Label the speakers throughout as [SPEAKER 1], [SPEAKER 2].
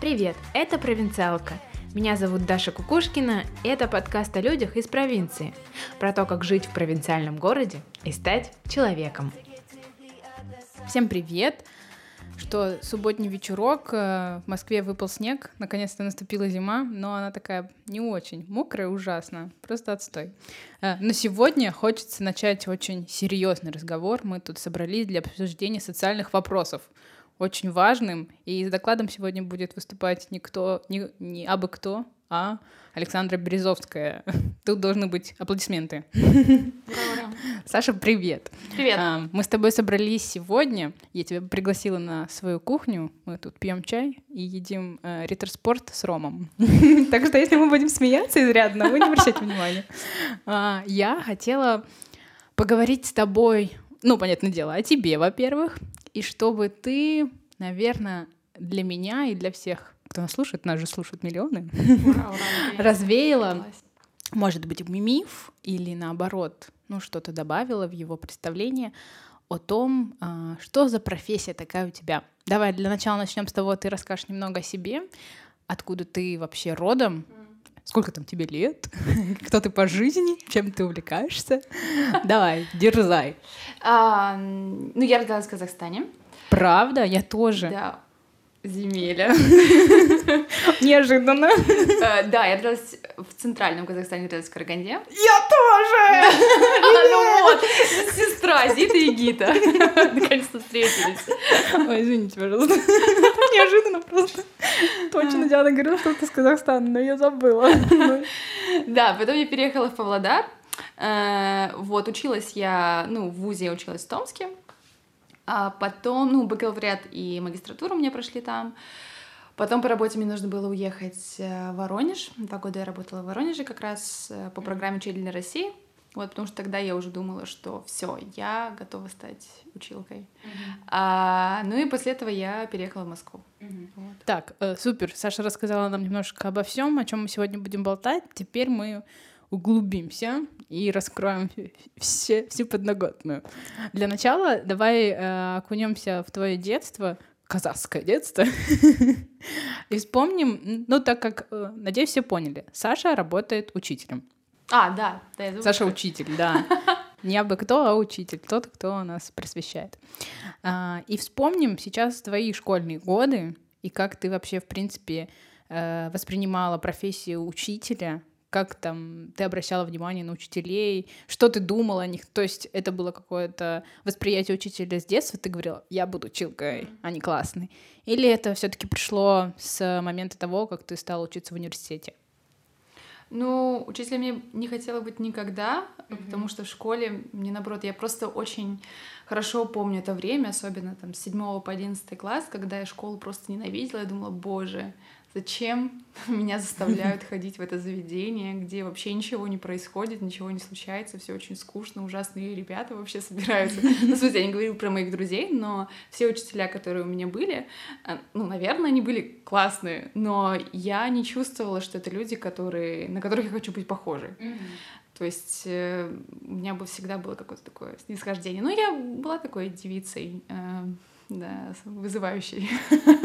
[SPEAKER 1] Привет, это «Провинциалка». Меня зовут Даша Кукушкина, и это подкаст о людях из провинции. Про то, как жить в провинциальном городе и стать человеком.
[SPEAKER 2] Всем привет! Что субботний вечерок, э, в Москве выпал снег, наконец-то наступила зима, но она такая не очень мокрая, ужасно, просто отстой. Э, но сегодня хочется начать очень серьезный разговор. Мы тут собрались для обсуждения социальных вопросов очень важным. И с докладом сегодня будет выступать никто, не, не абы кто, а Александра Березовская. Тут должны быть аплодисменты. Саша, привет.
[SPEAKER 1] Привет.
[SPEAKER 2] А, мы с тобой собрались сегодня. Я тебя пригласила на свою кухню. Мы тут пьем чай и едим э, ритерспорт с ромом. Так что если мы будем смеяться изрядно, вы не обращайте внимания. А, я хотела поговорить с тобой, ну, понятное дело, о тебе, во-первых, и чтобы ты, наверное, для меня и для всех, кто нас слушает, нас же слушают миллионы, развеяла, может быть, миф или наоборот, ну, что-то добавила в его представление о том, а, что за профессия такая у тебя. Давай для начала начнем с того, ты расскажешь немного о себе, откуда ты вообще родом, сколько там тебе лет, кто ты по жизни, чем ты увлекаешься. Давай, дерзай.
[SPEAKER 1] А, ну, я родилась в Казахстане.
[SPEAKER 2] Правда? Я тоже.
[SPEAKER 1] Да, земеля.
[SPEAKER 2] Неожиданно.
[SPEAKER 1] Э, да, я родилась в центральном Казахстане, родилась в Караганде.
[SPEAKER 2] Я тоже!
[SPEAKER 1] Ну вот, сестра Зита и Гита. Наконец-то встретились.
[SPEAKER 2] Ой, извините, пожалуйста. Неожиданно просто. Точно Диана говорила, что ты из Казахстана, но я забыла.
[SPEAKER 1] Да, потом я переехала в Павлодар. Э, вот, училась я, ну, в ВУЗе я училась в Томске. А потом, ну, бакалавриат и магистратуру мне прошли там. Потом по работе мне нужно было уехать э, в Воронеж. Два года я работала в Воронеже как раз э, по программе «Учитель России». Вот, потому что тогда я уже думала, что все, я готова стать училкой. Uh-huh. А, ну и после этого я переехала в Москву.
[SPEAKER 2] Uh-huh. Вот. Так, э, супер. Саша рассказала нам немножко обо всем, о чем мы сегодня будем болтать. Теперь мы углубимся и раскроем все, всю подноготную. Для начала давай э, окунемся в твое детство, казахское детство, и вспомним, ну так как, э, надеюсь, все поняли, Саша работает учителем.
[SPEAKER 1] А, да. да я
[SPEAKER 2] Саша учитель, да. Не абы кто, а учитель, тот, кто нас просвещает. А, и вспомним сейчас твои школьные годы и как ты вообще, в принципе, э, воспринимала профессию учителя, как там ты обращала внимание на учителей, что ты думала о них. То есть это было какое-то восприятие учителя с детства, ты говорила, я буду училкой, а не классный. Или это все-таки пришло с момента того, как ты стала учиться в университете?
[SPEAKER 1] Ну, учителем я не хотела быть никогда, mm-hmm. потому что в школе мне наоборот, я просто очень хорошо помню это время, особенно там с 7 по 11 класс, когда я школу просто ненавидела, я думала, боже, Зачем меня заставляют ходить в это заведение, где вообще ничего не происходит, ничего не случается, все очень скучно, ужасные ребята вообще собираются. Ну, в смысле, я не говорю про моих друзей, но все учителя, которые у меня были, э, ну, наверное, они были классные, но я не чувствовала, что это люди, которые, на которых я хочу быть похожей. То есть э, у меня бы всегда было какое-то такое снисхождение. Ну, я была такой девицей. Э, да, вызывающий.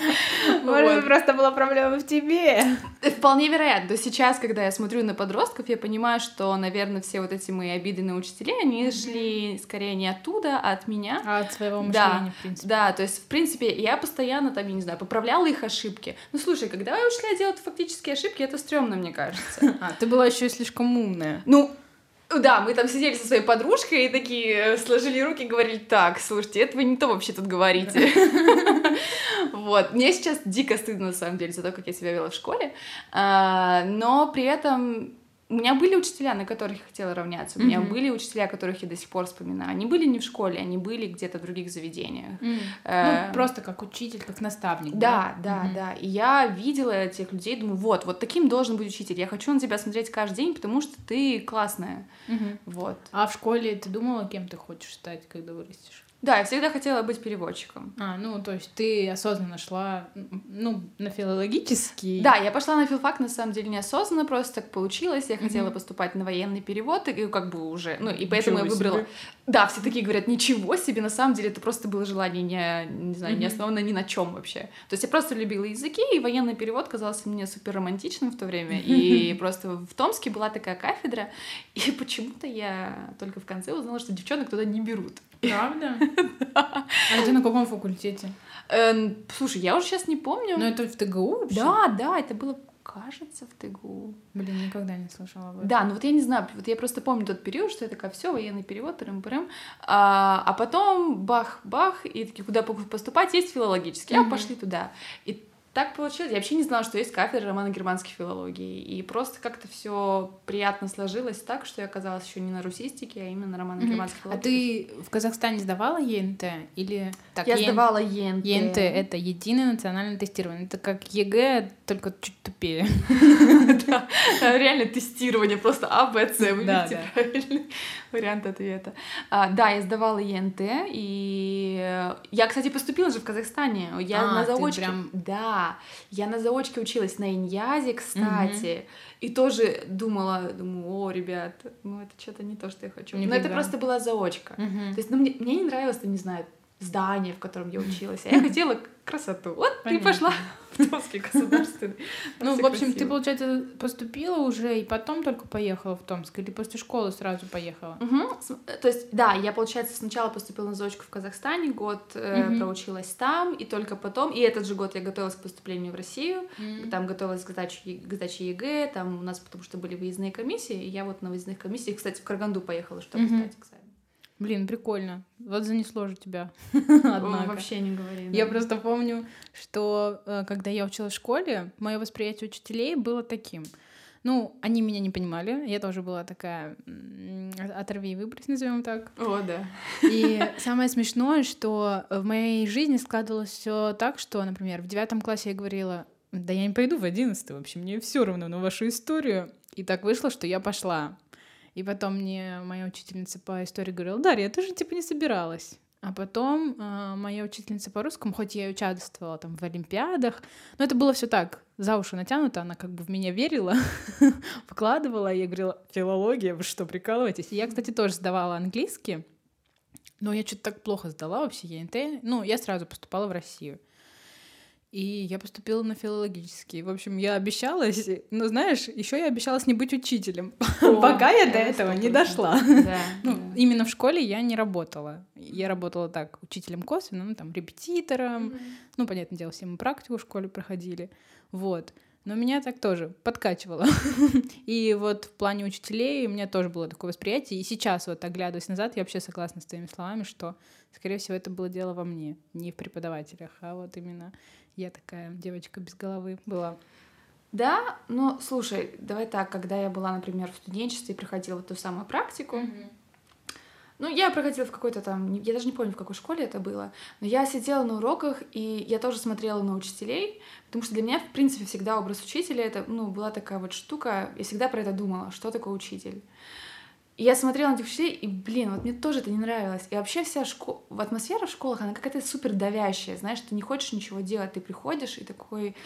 [SPEAKER 2] Может быть, просто была проблема в тебе.
[SPEAKER 1] Вполне вероятно. Сейчас, когда я смотрю на подростков, я понимаю, что, наверное, все вот эти мои обиды на учителей, они шли скорее не оттуда, а от меня.
[SPEAKER 2] А от своего мышления, в принципе.
[SPEAKER 1] Да, то есть, в принципе, я постоянно там, я не знаю, поправляла их ошибки. Ну, слушай, когда учителя делают фактические ошибки, это стрёмно, мне кажется.
[SPEAKER 2] А, ты была еще и слишком умная.
[SPEAKER 1] Ну, да, мы там сидели со своей подружкой и такие э, сложили руки и говорили, так, слушайте, это вы не то вообще тут говорите. Вот. Мне сейчас дико стыдно, на самом деле, за то, как я себя вела в школе. А, но при этом у меня были учителя, на которых я хотела равняться. У mm-hmm. меня были учителя, которых я до сих пор вспоминаю. Они были не в школе, они были где-то в других заведениях.
[SPEAKER 2] Mm. Э, ну, просто как учитель, как наставник.
[SPEAKER 1] Да, да, да, mm-hmm. да. И я видела этих людей, думаю, вот, вот таким должен быть учитель. Я хочу на тебя смотреть каждый день, потому что ты классная. Mm-hmm. Вот.
[SPEAKER 2] А в школе ты думала, кем ты хочешь стать, когда вырастешь?
[SPEAKER 1] Да, я всегда хотела быть переводчиком.
[SPEAKER 2] А, ну, то есть ты осознанно шла, ну, на филологический.
[SPEAKER 1] Да, я пошла на филфак, на самом деле, неосознанно, просто так получилось. Я хотела поступать на военный перевод, и как бы уже, ну, и поэтому я
[SPEAKER 2] Ничего
[SPEAKER 1] выбрала...
[SPEAKER 2] себе.
[SPEAKER 1] Да, все такие говорят, ничего себе, на самом деле это просто было желание не, не знаю, не
[SPEAKER 2] Мгм.
[SPEAKER 1] основано ни на чем вообще. То есть я просто любила языки, и военный перевод казался мне супер романтичным в то время. И просто в Томске была такая кафедра, и почему-то я только в конце узнала, что девчонок туда не берут.
[SPEAKER 2] Правда? А это на каком факультете?
[SPEAKER 1] Эм, слушай, я уже сейчас не помню.
[SPEAKER 2] Ну, это в ТГУ вообще?
[SPEAKER 1] Да, да, это было, кажется, в ТГУ.
[SPEAKER 2] Блин, никогда не слышала об этом.
[SPEAKER 1] Да, ну вот я не знаю, вот я просто помню тот период, что я такая, все, военный перевод, трым -пырым. А, а потом бах-бах, и такие, куда поступать, есть филологический, а
[SPEAKER 2] Мгм.
[SPEAKER 1] пошли туда. И так получилось. Я вообще не знала, что есть кафедра романо-германской филологии. И просто как-то все приятно сложилось так, что я оказалась еще не на русистике, а именно на романо-германской
[SPEAKER 2] А
[SPEAKER 1] филологии.
[SPEAKER 2] ты в Казахстане сдавала ЕНТ? Или так,
[SPEAKER 1] я
[SPEAKER 2] ЕН-
[SPEAKER 1] сдавала ЕНТ.
[SPEAKER 2] ЕНТ — это единое национальное тестирование. Это как ЕГЭ, только чуть тупее.
[SPEAKER 1] Да, реально тестирование, просто А, Б, С,
[SPEAKER 2] Да,
[SPEAKER 1] выберите
[SPEAKER 2] да.
[SPEAKER 1] правильный вариант ответа. А, да, я сдавала ЕНТ, и я, кстати, поступила же в Казахстане. Я
[SPEAKER 2] А,
[SPEAKER 1] на заочке...
[SPEAKER 2] прям-
[SPEAKER 1] Я на заочке училась на Иньязе, кстати, и тоже думала, думаю, о, ребят, ну это что-то не то, что я хочу. Но это
[SPEAKER 2] Нифига.
[SPEAKER 1] просто была заочка.
[SPEAKER 2] Мгм.
[SPEAKER 1] То есть, ну, мне, мне не нравилось, там, не знаю, здание, в котором я училась, а я хотела красоту. Вот и
[SPEAKER 2] Понятно.
[SPEAKER 1] пошла в Томский государственный.
[SPEAKER 2] Ну, в общем, ты, получается, поступила уже и потом только поехала в Томск? Или после школы сразу поехала?
[SPEAKER 1] С- То есть, да, я, получается, сначала поступила на заочку в Казахстане, год э, проучилась там, и только потом, и этот же год я готовилась к поступлению в Россию, там готовилась к сдаче, Е- к сдаче ЕГЭ, там у нас потому что были выездные комиссии, и я вот на выездных комиссиях, кстати, в Караганду поехала, чтобы
[SPEAKER 2] Мгм.
[SPEAKER 1] сдать экзамен.
[SPEAKER 2] Блин, прикольно. Вот занесло же тебя. Однако.
[SPEAKER 1] Вообще не говори.
[SPEAKER 2] Я
[SPEAKER 1] да.
[SPEAKER 2] просто помню, что э, когда я училась в школе, мое восприятие учителей было таким. Ну, они меня не понимали, я тоже была такая оторви и выбрось, назовем так.
[SPEAKER 1] О, да.
[SPEAKER 2] И самое смешное, что в моей жизни складывалось все так, что, например, в девятом классе я говорила, да я не пойду в одиннадцатый, вообще мне все равно на вашу историю. И так вышло, что я пошла. И потом мне моя учительница по истории говорила, Дарья, ты же типа не собиралась. А потом э, моя учительница по русскому, хоть я и участвовала там в олимпиадах, но это было все так, за уши натянуто, она как бы в меня верила, вкладывала, я говорила, филология, вы что, прикалываетесь? И я, кстати, тоже сдавала английский, но я что-то так плохо сдала вообще ЕНТ. Ну, я сразу поступала в Россию. И я поступила на филологический. В общем, я обещалась, но знаешь, еще я обещалась не быть учителем,
[SPEAKER 1] О,
[SPEAKER 2] пока я до
[SPEAKER 1] это
[SPEAKER 2] этого не
[SPEAKER 1] 100%.
[SPEAKER 2] дошла.
[SPEAKER 1] Да,
[SPEAKER 2] Ну,
[SPEAKER 1] да.
[SPEAKER 2] именно в школе я не работала. Я работала так, учителем косвенно, ну, там, репетитором.
[SPEAKER 1] Мгм.
[SPEAKER 2] Ну, понятное дело, все мы практику в школе проходили. Вот. Но меня так тоже подкачивало. И вот в плане учителей у меня тоже было такое восприятие. И сейчас, вот оглядываясь назад, я вообще согласна с твоими словами, что, скорее всего, это было дело во мне, не в преподавателях, а вот именно я такая девочка без головы была.
[SPEAKER 1] Да, но слушай, давай так, когда я была, например, в студенчестве и проходила ту самую практику, Ну, я проходила в какой-то там, я даже не помню, в какой школе это было, но я сидела на уроках, и я тоже смотрела на учителей, потому что для меня, в принципе, всегда образ учителя, это, ну, была такая вот штука, я всегда про это думала, что такое учитель. И я смотрела на этих учителей, и, блин, вот мне тоже это не нравилось. И вообще вся школа, атмосфера в школах, она какая-то супер давящая, знаешь, ты не хочешь ничего делать, ты приходишь и такой,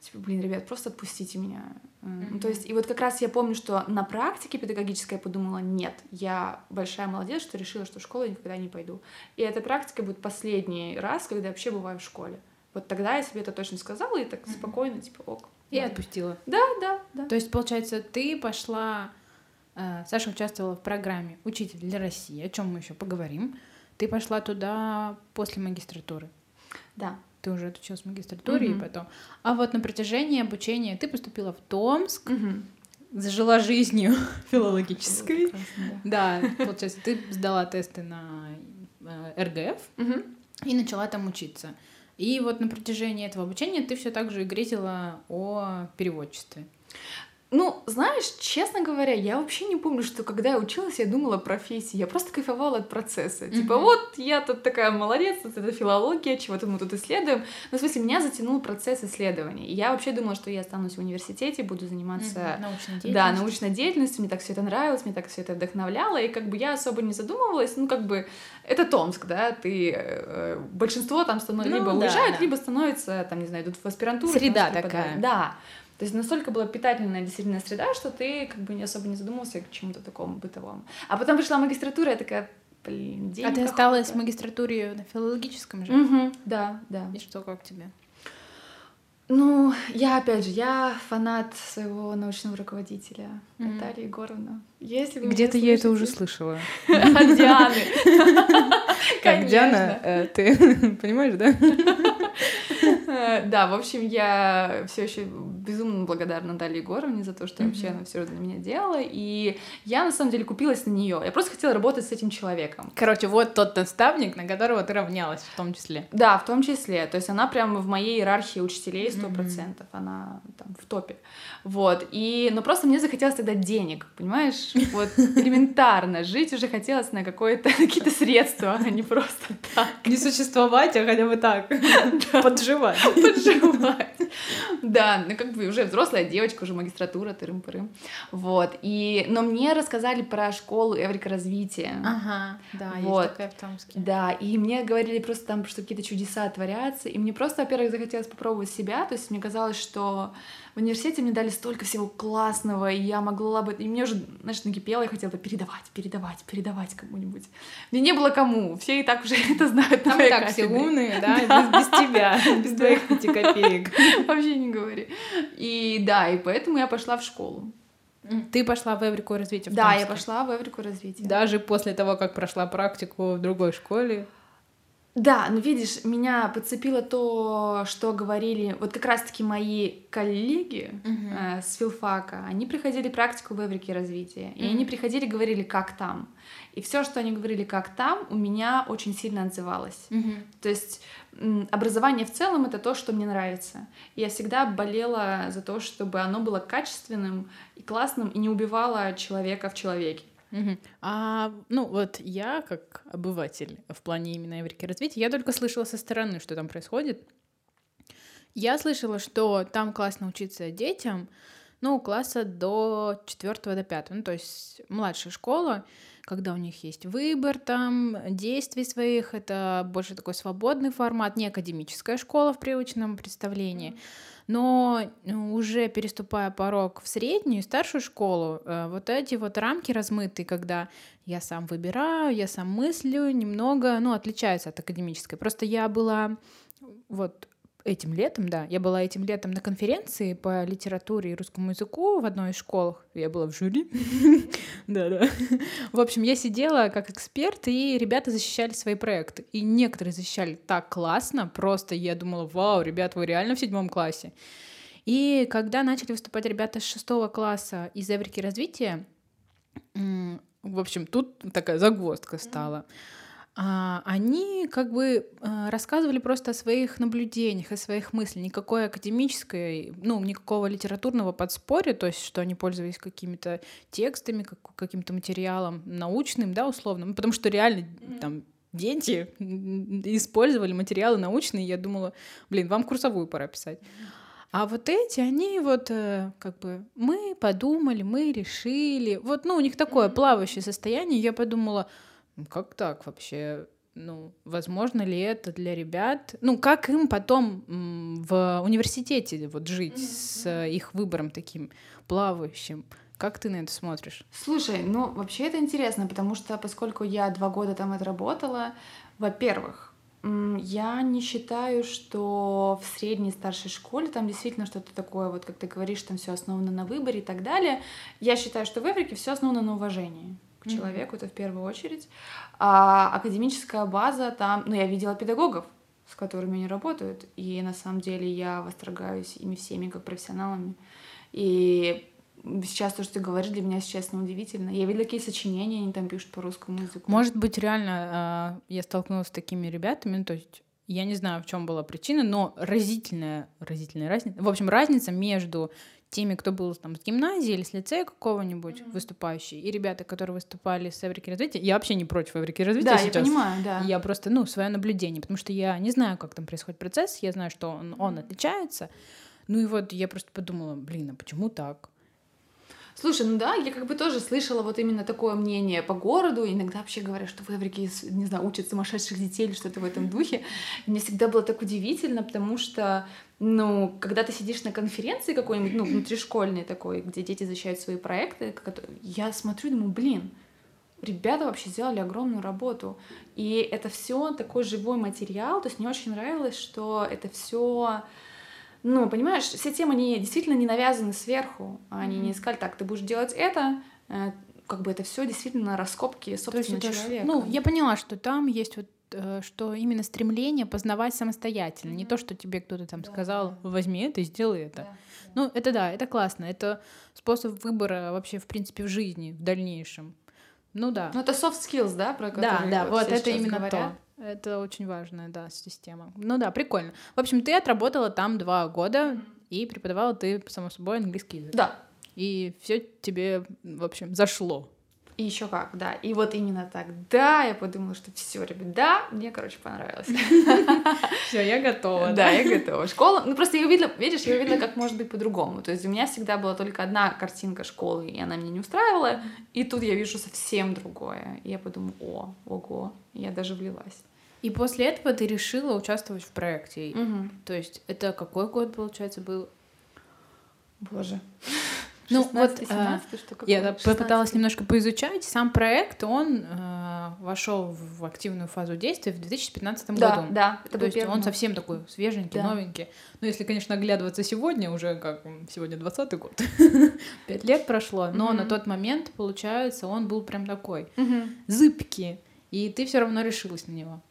[SPEAKER 1] типа, блин, ребят, просто отпустите меня. Ну, То есть, и вот как раз я помню, что на практике педагогической я подумала, нет, я большая молодец, что решила, что в школу я никогда не пойду. И эта практика будет последний раз, когда я вообще бываю в школе. Вот тогда я себе это точно сказала, и так спокойно, типа, ок.
[SPEAKER 2] И отпустила.
[SPEAKER 1] Да, да, да.
[SPEAKER 2] То есть, получается, ты пошла... э, Саша участвовала в программе «Учитель для России», о чем мы еще поговорим. Ты пошла туда после магистратуры.
[SPEAKER 1] Да.
[SPEAKER 2] Ты уже отучилась в магистратуре
[SPEAKER 1] Мгм.
[SPEAKER 2] и потом. А вот на протяжении обучения ты поступила в Томск,
[SPEAKER 1] Мгм.
[SPEAKER 2] зажила жизнью филологической.
[SPEAKER 1] Прекрасно, да.
[SPEAKER 2] Да, получается, ты сдала тесты на э, РГФ
[SPEAKER 1] Мгм.
[SPEAKER 2] и начала там учиться. И вот на протяжении этого обучения ты все так же и грезила о переводчестве.
[SPEAKER 1] Ну, знаешь, честно говоря, я вообще не помню, что когда я училась, я думала о профессии. Я просто кайфовала от процесса. Mm-hmm. Типа, вот я тут такая молодец, вот это филология, чего-то мы тут исследуем. Ну, в смысле, меня затянул процесс исследований. И я вообще думала, что я останусь в университете, буду заниматься... Mm-hmm. Научной деятельностью. Да, научной деятельностью. Мне так все это нравилось, мне так все это вдохновляло. И как бы я особо не задумывалась. Ну, как бы, это Томск, да, ты... Э, большинство там становится, ну, либо да, уезжают, да. либо становится, там, не знаю, идут в аспирантуру.
[SPEAKER 2] Среда такая.
[SPEAKER 1] Да. То есть настолько была питательная действительно среда, что ты как бы не особо не задумывался к чему-то такому бытовому. А потом пришла магистратура, я такая, блин, день
[SPEAKER 2] А ты осталась в магистратуре на филологическом же?
[SPEAKER 1] Угу, да, да.
[SPEAKER 2] И что, как тебе?
[SPEAKER 1] Ну, я опять же, я фанат своего научного руководителя mm-hmm. Натальи Егоровны.
[SPEAKER 2] Если вы Где-то я это уже слышала.
[SPEAKER 1] От Дианы.
[SPEAKER 2] Как Диана, э, ты понимаешь, да?
[SPEAKER 1] Да, в общем, я все еще безумно благодарна Дали Егоровне за то, что вообще она все для меня делала. И я на самом деле купилась на нее. Я просто хотела работать с этим человеком.
[SPEAKER 2] Короче, вот тот наставник, на которого ты равнялась в том числе.
[SPEAKER 1] Да, в том числе. То есть она прямо в моей иерархии учителей сто процентов. Она там в топе. Вот. И, но просто мне захотелось тогда денег, понимаешь? Вот элементарно. Жить уже хотелось на какое-то какие-то средства, а не просто так.
[SPEAKER 2] Не существовать, а хотя бы так. Подживать.
[SPEAKER 1] Подживать. Да, ну как бы уже взрослая девочка, уже магистратура, тырым-пырым. Вот. И, но мне рассказали про школу Эврика развития.
[SPEAKER 2] Ага, да, вот. есть такая в Томске.
[SPEAKER 1] Да, и мне говорили просто там, что какие-то чудеса творятся. И мне просто, во-первых, захотелось попробовать себя. То есть мне казалось, что в университете мне дали столько всего классного, и я могла бы... И мне уже, знаешь, накипело, я хотела бы передавать, передавать, передавать кому-нибудь. Мне не было кому, все и так уже это знают
[SPEAKER 2] Там и так все умные, да, без, без тебя, без твоих пяти копеек.
[SPEAKER 1] Вообще не говори. И да, и поэтому я пошла в школу.
[SPEAKER 2] Ты пошла в Эврику развитие?
[SPEAKER 1] Да, я пошла в Эврику развитие.
[SPEAKER 2] Даже после того, как прошла практику в другой школе?
[SPEAKER 1] Да, ну видишь, меня подцепило то, что говорили вот как раз-таки мои коллеги uh-huh. э, с филфака. Они приходили практику в Эврике развития, uh-huh. и они приходили говорили, как там. И все, что они говорили, как там, у меня очень сильно отзывалось. Uh-huh. То есть образование в целом это то, что мне нравится. Я всегда болела за то, чтобы оно было качественным и классным и не убивало человека в человеке.
[SPEAKER 2] Угу. А, ну вот я, как обыватель в плане именно Эврики развития, я только слышала со стороны, что там происходит. Я слышала, что там классно учиться детям, ну, класса до 4 до 5, ну, то есть младшая школа, когда у них есть выбор там, действий своих, это больше такой свободный формат, не академическая школа в привычном представлении. Но ну, уже переступая порог в среднюю и старшую школу, э, вот эти вот рамки размытые, когда я сам выбираю, я сам мыслю, немного, ну, отличаются от академической. Просто я была вот этим летом, да, я была этим летом на конференции по литературе и русскому языку в одной из школ. Я была в жюри. Да-да. В общем, я сидела как эксперт, и ребята защищали свои проекты. И некоторые защищали так классно, просто я думала, вау, ребят, вы реально в седьмом классе. И когда начали выступать ребята с шестого класса из Эврики развития, в общем, тут такая загвоздка стала. Mm-hmm они как бы а, рассказывали просто о своих наблюдениях, о своих мыслях, никакой академической, ну, никакого литературного подспорья, то есть что они пользовались какими-то текстами, как, каким-то материалом научным, да, условно, ну, потому что реально там дети использовали материалы научные, я думала, блин, вам курсовую пора писать. А вот эти, они вот э, как бы мы подумали, мы решили, вот, ну, у них такое плавающее состояние, я подумала, как так вообще? Ну, возможно ли это для ребят? Ну, как им потом в университете вот жить mm-hmm. с их выбором таким плавающим? Как ты на это смотришь?
[SPEAKER 1] Слушай, ну вообще это интересно, потому что поскольку я два года там отработала, во-первых, я не считаю, что в средней старшей школе там действительно что-то такое, вот как ты говоришь, там все основано на выборе и так далее. Я считаю, что в Эврике все основано на уважении к человеку, mm-hmm. это в первую очередь. А академическая база там, ну, я видела педагогов, с которыми они работают, и на самом деле я восторгаюсь ими всеми как профессионалами. И сейчас то, что ты говоришь, для меня, если честно, удивительно. Я видела, какие сочинения они там пишут по русскому языку.
[SPEAKER 2] Может быть, реально а, я столкнулась с такими ребятами, ну, то есть я не знаю, в чем была причина, но разительная, разительная разница. В общем, разница между теми, кто был там с гимназии или с лицея какого-нибудь mm-hmm. выступающий, и ребята, которые выступали с Эврики развития, я вообще не против Эврики развития
[SPEAKER 1] да,
[SPEAKER 2] сейчас.
[SPEAKER 1] я понимаю, да.
[SPEAKER 2] Я просто, ну, свое наблюдение, потому что я не знаю, как там происходит процесс, я знаю, что он, он отличается, ну и вот я просто подумала, блин, а почему так?
[SPEAKER 1] Слушай, ну да, я как бы тоже слышала вот именно такое мнение по городу. Иногда вообще говорят, что в Эврике, не знаю, учат сумасшедших детей или что-то в этом духе. Мне всегда было так удивительно, потому что, ну, когда ты сидишь на конференции какой-нибудь, ну, внутришкольной такой, где дети защищают свои проекты, я смотрю и думаю, блин, ребята вообще сделали огромную работу. И это все такой живой материал. То есть мне очень нравилось, что это все ну, понимаешь, все темы не, действительно не навязаны сверху. Они mm-hmm. не сказали, так, ты будешь делать это, э, как бы это все действительно раскопки собственного То есть человека.
[SPEAKER 2] Ну, я поняла, что там есть вот э, что именно стремление познавать самостоятельно, mm-hmm. не то, что тебе кто-то там да, сказал, возьми это и сделай это. Да, ну, это да, это классно, это способ выбора вообще, в принципе, в жизни в дальнейшем. Ну да.
[SPEAKER 1] Ну, это soft skills, да, про
[SPEAKER 2] которые Да, да, вот это именно говорят. то. Это очень важная, да, система. Ну да, прикольно. В общем, ты отработала там два года, и преподавала ты, само собой, английский язык.
[SPEAKER 1] Да.
[SPEAKER 2] И все тебе, в общем, зашло.
[SPEAKER 1] И еще как, да. И вот именно так, да, я подумала, что все, ребят, да, мне, короче, понравилось.
[SPEAKER 2] Все, я готова.
[SPEAKER 1] Да, я готова. Школа, ну просто я увидела, видишь, я увидела, как может быть по-другому. То есть у меня всегда была только одна картинка школы, и она меня не устраивала. И тут я вижу совсем другое. И я подумала, о, ого, я даже влилась.
[SPEAKER 2] И после этого ты решила участвовать в проекте. Угу. То есть это какой год, получается, был?
[SPEAKER 1] Боже.
[SPEAKER 2] Ну 16, вот 17, а, что я 16. попыталась немножко поизучать. Сам проект, он э, вошел в активную фазу действия в 2015
[SPEAKER 1] да,
[SPEAKER 2] году.
[SPEAKER 1] Да,
[SPEAKER 2] это То есть первый. он совсем такой свеженький, да. новенький. Ну, если, конечно, оглядываться сегодня, уже как сегодня 20 год, пять лет прошло, но mm-hmm. на тот момент, получается, он был прям такой mm-hmm. зыбкий, и ты все равно решилась на него.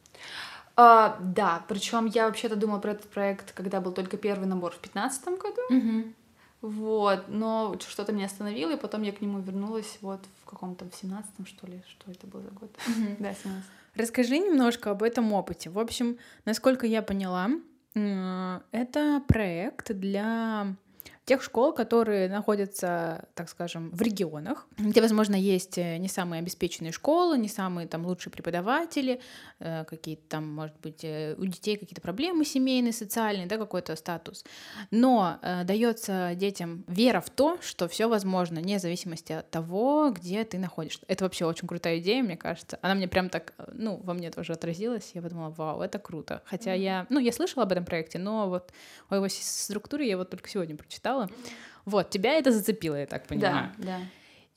[SPEAKER 1] А, да, причем я вообще-то думала про этот проект, когда был только первый набор в 2015 году.
[SPEAKER 2] Угу.
[SPEAKER 1] Вот, но что-то меня остановило, и потом я к нему вернулась вот в каком-то в 17 что ли, что это был за год? Угу. Да, 17
[SPEAKER 2] Расскажи немножко об этом опыте. В общем, насколько я поняла, это проект для тех школ, которые находятся, так скажем, в регионах, где, возможно, есть э, не самые обеспеченные школы, не самые там лучшие преподаватели, э, какие-то там, может быть, э, у детей какие-то проблемы семейные, социальные, да, какой-то статус. Но дается детям вера в то, что все возможно, вне зависимости от того, где ты находишься. Это вообще очень крутая идея, мне кажется. Она мне прям так, ну, во мне тоже отразилась. Я подумала, вау, это круто. Хотя mm-hmm. я, ну, я слышала об этом проекте, но вот о его структуре я вот только сегодня прочитала читала. Вот, тебя это зацепило, я так понимаю.
[SPEAKER 1] Да, да.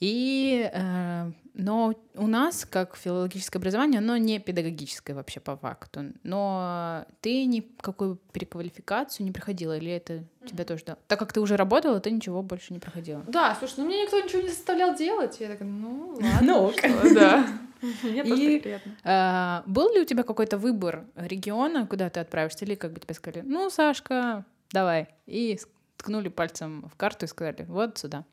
[SPEAKER 2] И, э, но у нас, как филологическое образование, оно не педагогическое вообще по факту. Но ты никакую переквалификацию не проходила, или это mm-hmm. тебя тоже да? Так как ты уже работала, ты ничего больше не проходила.
[SPEAKER 1] Да, слушай, ну мне никто ничего не заставлял делать. Я такая, ну ладно. Ну, да. Мне просто приятно.
[SPEAKER 2] Э, был ли у тебя какой-то выбор региона, куда ты отправишься, или как бы тебе сказали, ну, Сашка, давай, и ткнули пальцем в карту и сказали, вот сюда.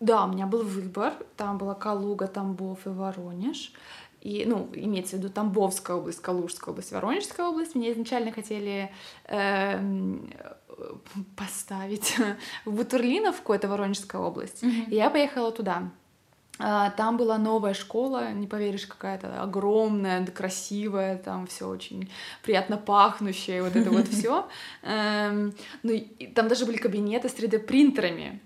[SPEAKER 1] Да, у меня был выбор. Там была Калуга, Тамбов и Воронеж. И, ну, имеется в виду Тамбовская область, Калужская область, Воронежская область. Меня изначально хотели э, поставить в Бутурлиновку, это Воронежская область. Mm-hmm. И я поехала туда. А, там была новая школа, не поверишь, какая-то огромная, красивая, там все очень приятно пахнущее, вот это вот все. Эм, ну, там даже были кабинеты с 3D-принтерами.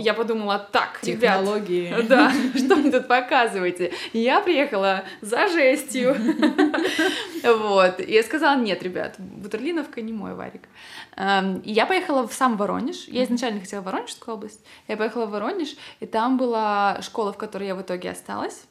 [SPEAKER 1] Я подумала, так,
[SPEAKER 2] технологии.
[SPEAKER 1] Да, что вы тут показываете? Я приехала за жестью. Вот. И я сказала, нет, ребят, Бутерлиновка не мой варик. Эм, я поехала в сам Воронеж. Я изначально хотела в Воронежскую область. Я поехала в Воронеж, и там была школа, в которой я в итоге осталась.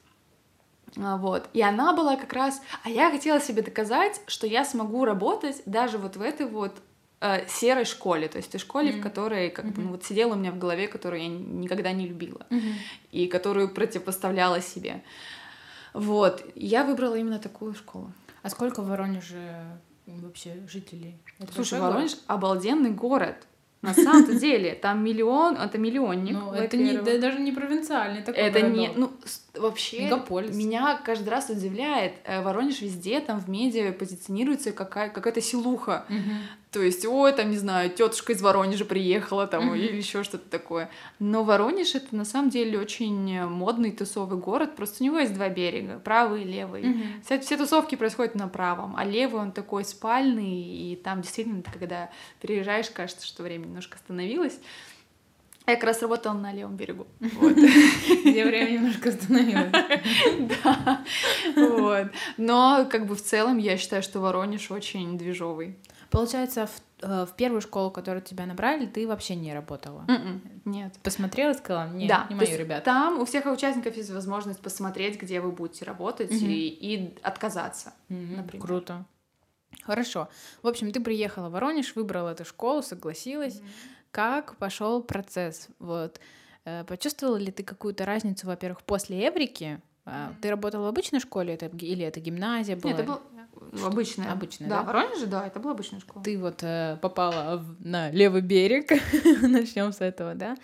[SPEAKER 1] А, вот. И она была как раз... А я хотела себе доказать, что я смогу работать даже вот в этой вот э, серой школе, то есть той школе, mm-hmm. в которой как mm-hmm. бы ну, вот сидела у меня в голове, которую я никогда не любила mm-hmm. и которую противопоставляла себе. Вот. Я выбрала именно такую школу.
[SPEAKER 2] А сколько в Воронеже вообще жителей?
[SPEAKER 1] Это Слушай, Воронеж город? обалденный город. На самом-то деле, там миллион, это миллионник.
[SPEAKER 2] Ну, это не, да, даже не провинциальный такой
[SPEAKER 1] Это
[SPEAKER 2] городок.
[SPEAKER 1] не, ну, вообще,
[SPEAKER 2] Мегаполис.
[SPEAKER 1] меня каждый раз удивляет, э, Воронеж везде, там в медиа позиционируется какая, какая-то силуха.
[SPEAKER 2] Угу.
[SPEAKER 1] То есть, ой, там, не знаю, тетушка из Воронежа приехала там, mm-hmm. или еще что-то такое. Но Воронеж это на самом деле очень модный тусовый город. Просто у него есть два берега, правый и левый. Mm-hmm. Все, все тусовки происходят на правом, а левый он такой спальный, и там действительно, когда переезжаешь, кажется, что время немножко остановилось. Я как раз работала на левом берегу.
[SPEAKER 2] Где время немножко остановилось.
[SPEAKER 1] Да. Вот. Но как бы в целом я считаю, что Воронеж очень движовый.
[SPEAKER 2] Получается, в, э, в первую школу, которую тебя набрали, ты вообще не работала?
[SPEAKER 1] Mm-mm, м-м, нет.
[SPEAKER 2] Посмотрела, сказала, нет, да, не мои ребята.
[SPEAKER 1] Там у всех участников есть возможность посмотреть, где вы будете работать mm-hmm. и, и отказаться, mm-hmm. например.
[SPEAKER 2] Круто. Хорошо. В общем, ты приехала в Воронеж, выбрала эту школу, согласилась. Mm-hmm. Как пошел процесс? Вот. Э, почувствовала ли ты какую-то разницу, во-первых, после Эврики? А, ты работала в обычной школе это, или это гимназия была?
[SPEAKER 1] Нет, это был обычная.
[SPEAKER 2] Обычная,
[SPEAKER 1] да?
[SPEAKER 2] Да,
[SPEAKER 1] Воронеже, да, это была обычная школа.
[SPEAKER 2] Ты вот э, попала в, на левый берег, начнем с этого, да?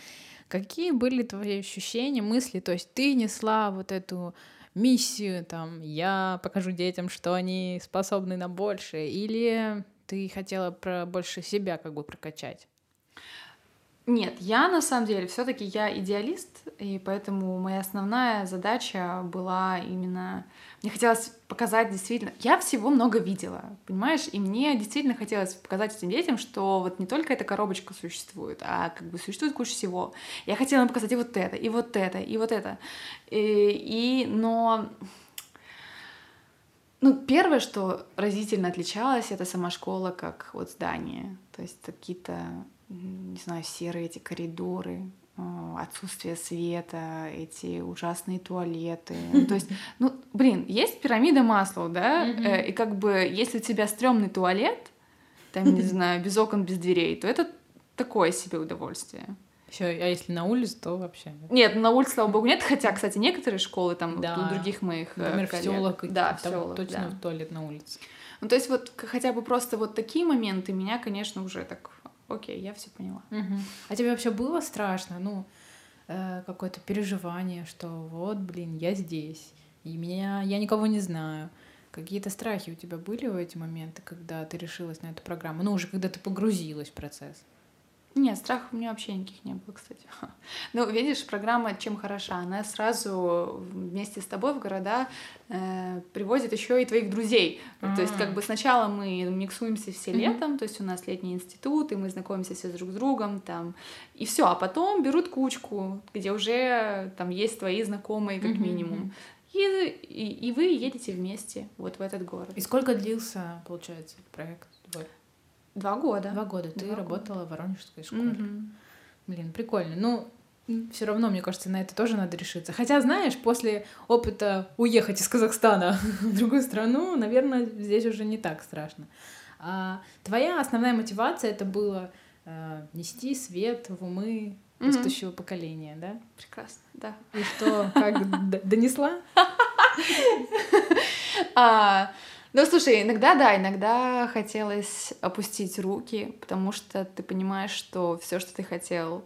[SPEAKER 2] Какие были твои ощущения, мысли? То есть ты несла вот эту миссию, там, я покажу детям, что они способны на большее, или ты хотела про больше себя как бы прокачать?
[SPEAKER 1] Нет, я на самом деле все-таки я идеалист, и поэтому моя основная задача была именно... Мне хотелось показать действительно... Я всего много видела, понимаешь? И мне действительно хотелось показать этим детям, что вот не только эта коробочка существует, а как бы существует куча всего. Я хотела им показать и вот это, и вот это, и вот это. И, и но... Ну, первое, что разительно отличалось, это сама школа как вот здание. То есть какие-то не знаю, серые эти коридоры, отсутствие света, эти ужасные туалеты. Ну, то есть, ну, блин, есть пирамида масла, да, э, и как бы, если у тебя стрёмный туалет, там, не знаю, без окон, без дверей, то это такое себе удовольствие.
[SPEAKER 2] Все, а если на улице, то вообще
[SPEAKER 1] нет. на улице, слава богу, нет. Хотя, кстати, некоторые школы там да. у других моих
[SPEAKER 2] э, Например, коллег. в селах,
[SPEAKER 1] да, в селах,
[SPEAKER 2] точно да. в туалет на улице.
[SPEAKER 1] Ну, то есть вот хотя бы просто вот такие моменты меня, конечно, уже так окей, я все поняла.
[SPEAKER 2] Угу. А тебе вообще было страшно, ну, э, какое-то переживание, что вот, блин, я здесь, и меня, я никого не знаю. Какие-то страхи у тебя были в эти моменты, когда ты решилась на эту программу? Ну, уже когда ты погрузилась в процесс.
[SPEAKER 1] Нет, страхов у меня вообще никаких не было, кстати. Ну, видишь, программа чем хороша? Она сразу вместе с тобой в города э, привозит еще и твоих друзей. Mm-hmm. То есть, как бы сначала мы миксуемся все mm-hmm. летом, то есть у нас летний институт, и мы знакомимся все друг с другом, там, и все, а потом берут кучку, где уже там есть твои знакомые, как mm-hmm. минимум. И, и, и вы едете вместе вот в этот город.
[SPEAKER 2] И сколько длился, получается, проект твой?
[SPEAKER 1] Два года.
[SPEAKER 2] Два года. Ты Два работала года. в Воронежской школе. Угу. Блин, прикольно. Ну, все равно, мне кажется, на это тоже надо решиться. Хотя, знаешь, после опыта уехать из Казахстана в другую страну, наверное, здесь уже не так страшно. А твоя основная мотивация это было э, нести свет в умы растущего mm поколения, да?
[SPEAKER 1] Прекрасно, да.
[SPEAKER 2] И что, как донесла?
[SPEAKER 1] Ну, слушай, иногда, да, иногда хотелось опустить руки, потому что ты понимаешь, что все, что ты хотел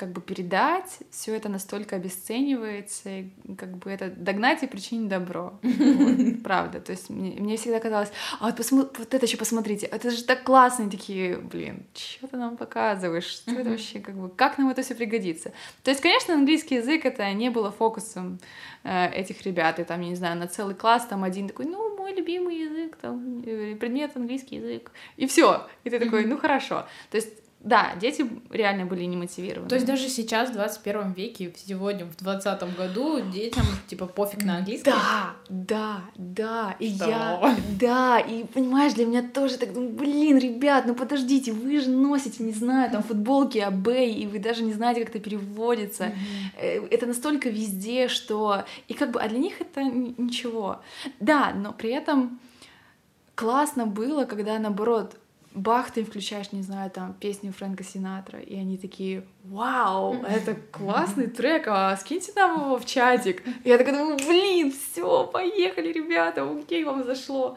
[SPEAKER 1] как бы передать, все это настолько обесценивается, и как бы это догнать и причинить добро. Вот, правда. То есть мне, мне всегда казалось, а вот, посмо... вот это еще посмотрите, это же так классно, и такие, блин, что ты нам показываешь, что это вообще, как бы, как нам это все пригодится? То есть, конечно, английский язык это не было фокусом э, этих ребят, и там, я не знаю, на целый класс там один такой, ну, мой любимый язык, там, э, предмет английский язык, и все. И ты такой, ну хорошо. То есть да, дети реально были не мотивированы.
[SPEAKER 2] То есть даже сейчас, в 21 веке, сегодня, в 20 году, детям, типа, пофиг на английский?
[SPEAKER 1] Да, да, да. И Что? я... Да, и понимаешь, для меня тоже так, ну, блин, ребят, ну подождите, вы же носите, не знаю, там, футболки Абэй, и вы даже не знаете, как это переводится. Mm-hmm. Это настолько везде, что... И как бы, а для них это ничего. Да, но при этом классно было, когда, наоборот, бах, ты включаешь, не знаю, там, песню Фрэнка Синатра, и они такие, вау, это классный трек, а скиньте нам его в чатик. И я такая думаю, блин, все, поехали, ребята, окей, вам зашло.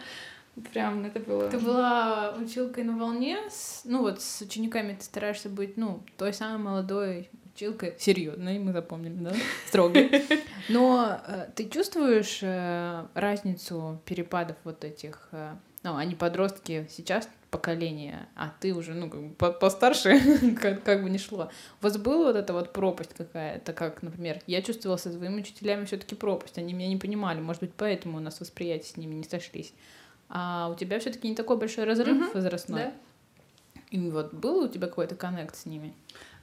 [SPEAKER 1] Прям это было...
[SPEAKER 2] Ты была училкой на волне, с, ну вот с учениками ты стараешься быть, ну, той самой молодой училка серьезная, мы запомнили, да? Строго. Но э, ты чувствуешь э, разницу перепадов вот этих, э, ну, они подростки сейчас поколение, а ты уже, ну, как бы постарше, как, как бы не шло. У вас была вот эта вот пропасть какая-то, как, например, я чувствовала со своими учителями все таки пропасть, они меня не понимали, может быть, поэтому у нас восприятие с ними не сошлись. А у тебя все таки не такой большой разрыв mm-hmm. возрастной. Да. И вот был у тебя какой-то коннект с ними?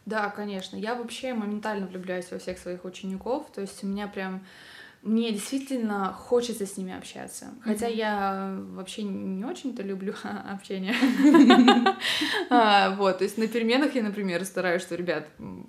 [SPEAKER 1] Да, конечно. Я вообще моментально влюбляюсь во всех своих учеников. То есть у меня прям мне действительно хочется с ними общаться. Хотя mm-hmm. я вообще не очень-то люблю общение. А, вот, то есть на переменах я, например, стараюсь, что, ребят,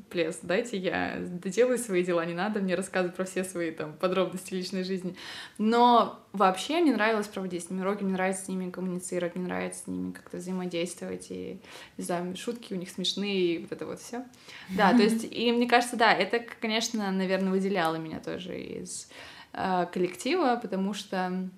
[SPEAKER 1] плес, дайте я доделаю свои дела, не надо мне рассказывать про все свои там подробности личной жизни. Но вообще мне нравилось проводить с ними уроки, мне нравится с ними коммуницировать, мне нравится с ними как-то взаимодействовать, и, не знаю, шутки у них смешные, и вот это вот все. Да, то есть, и мне кажется, да, это, конечно, наверное, выделяло меня тоже из коллектива, потому что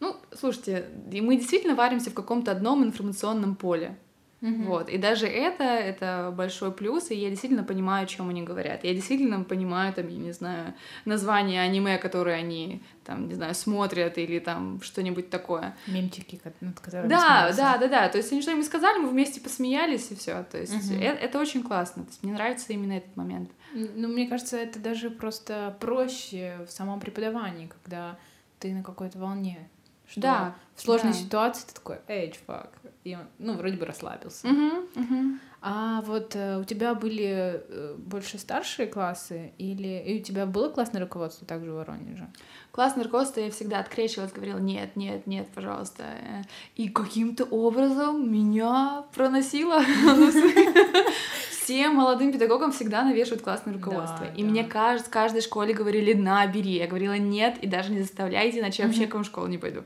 [SPEAKER 1] ну, слушайте, мы действительно варимся в каком-то одном информационном поле. Mm-hmm. Вот. И даже это, это большой плюс, и я действительно понимаю, о чем они говорят. Я действительно понимаю, там, я не знаю, название аниме, которые они, там, не знаю, смотрят, или там что-нибудь такое.
[SPEAKER 2] Мемчики, над которыми
[SPEAKER 1] Да, да, да, да. То есть они что-нибудь сказали, мы вместе посмеялись, и все. То есть mm-hmm. это, это очень классно. То есть мне нравится именно этот момент.
[SPEAKER 2] Ну, мне кажется, это даже просто проще в самом преподавании, когда ты на какой-то волне. Что да. В сложной да. ситуации ты такой, эй, чувак, и он, ну, вроде бы расслабился.
[SPEAKER 1] Uh-huh, uh-huh.
[SPEAKER 2] А вот э, у тебя были э, больше старшие классы, или и у тебя было классное руководство также в Воронеже?
[SPEAKER 1] Классное руководство я всегда открещивалась, говорила, нет, нет, нет, пожалуйста. И каким-то образом меня проносило. Всем молодым педагогам всегда навешивают классное руководство. и мне кажется, каждой школе говорили, на, бери. Я говорила, нет, и даже не заставляйте, иначе я вообще к вам в школу не пойду.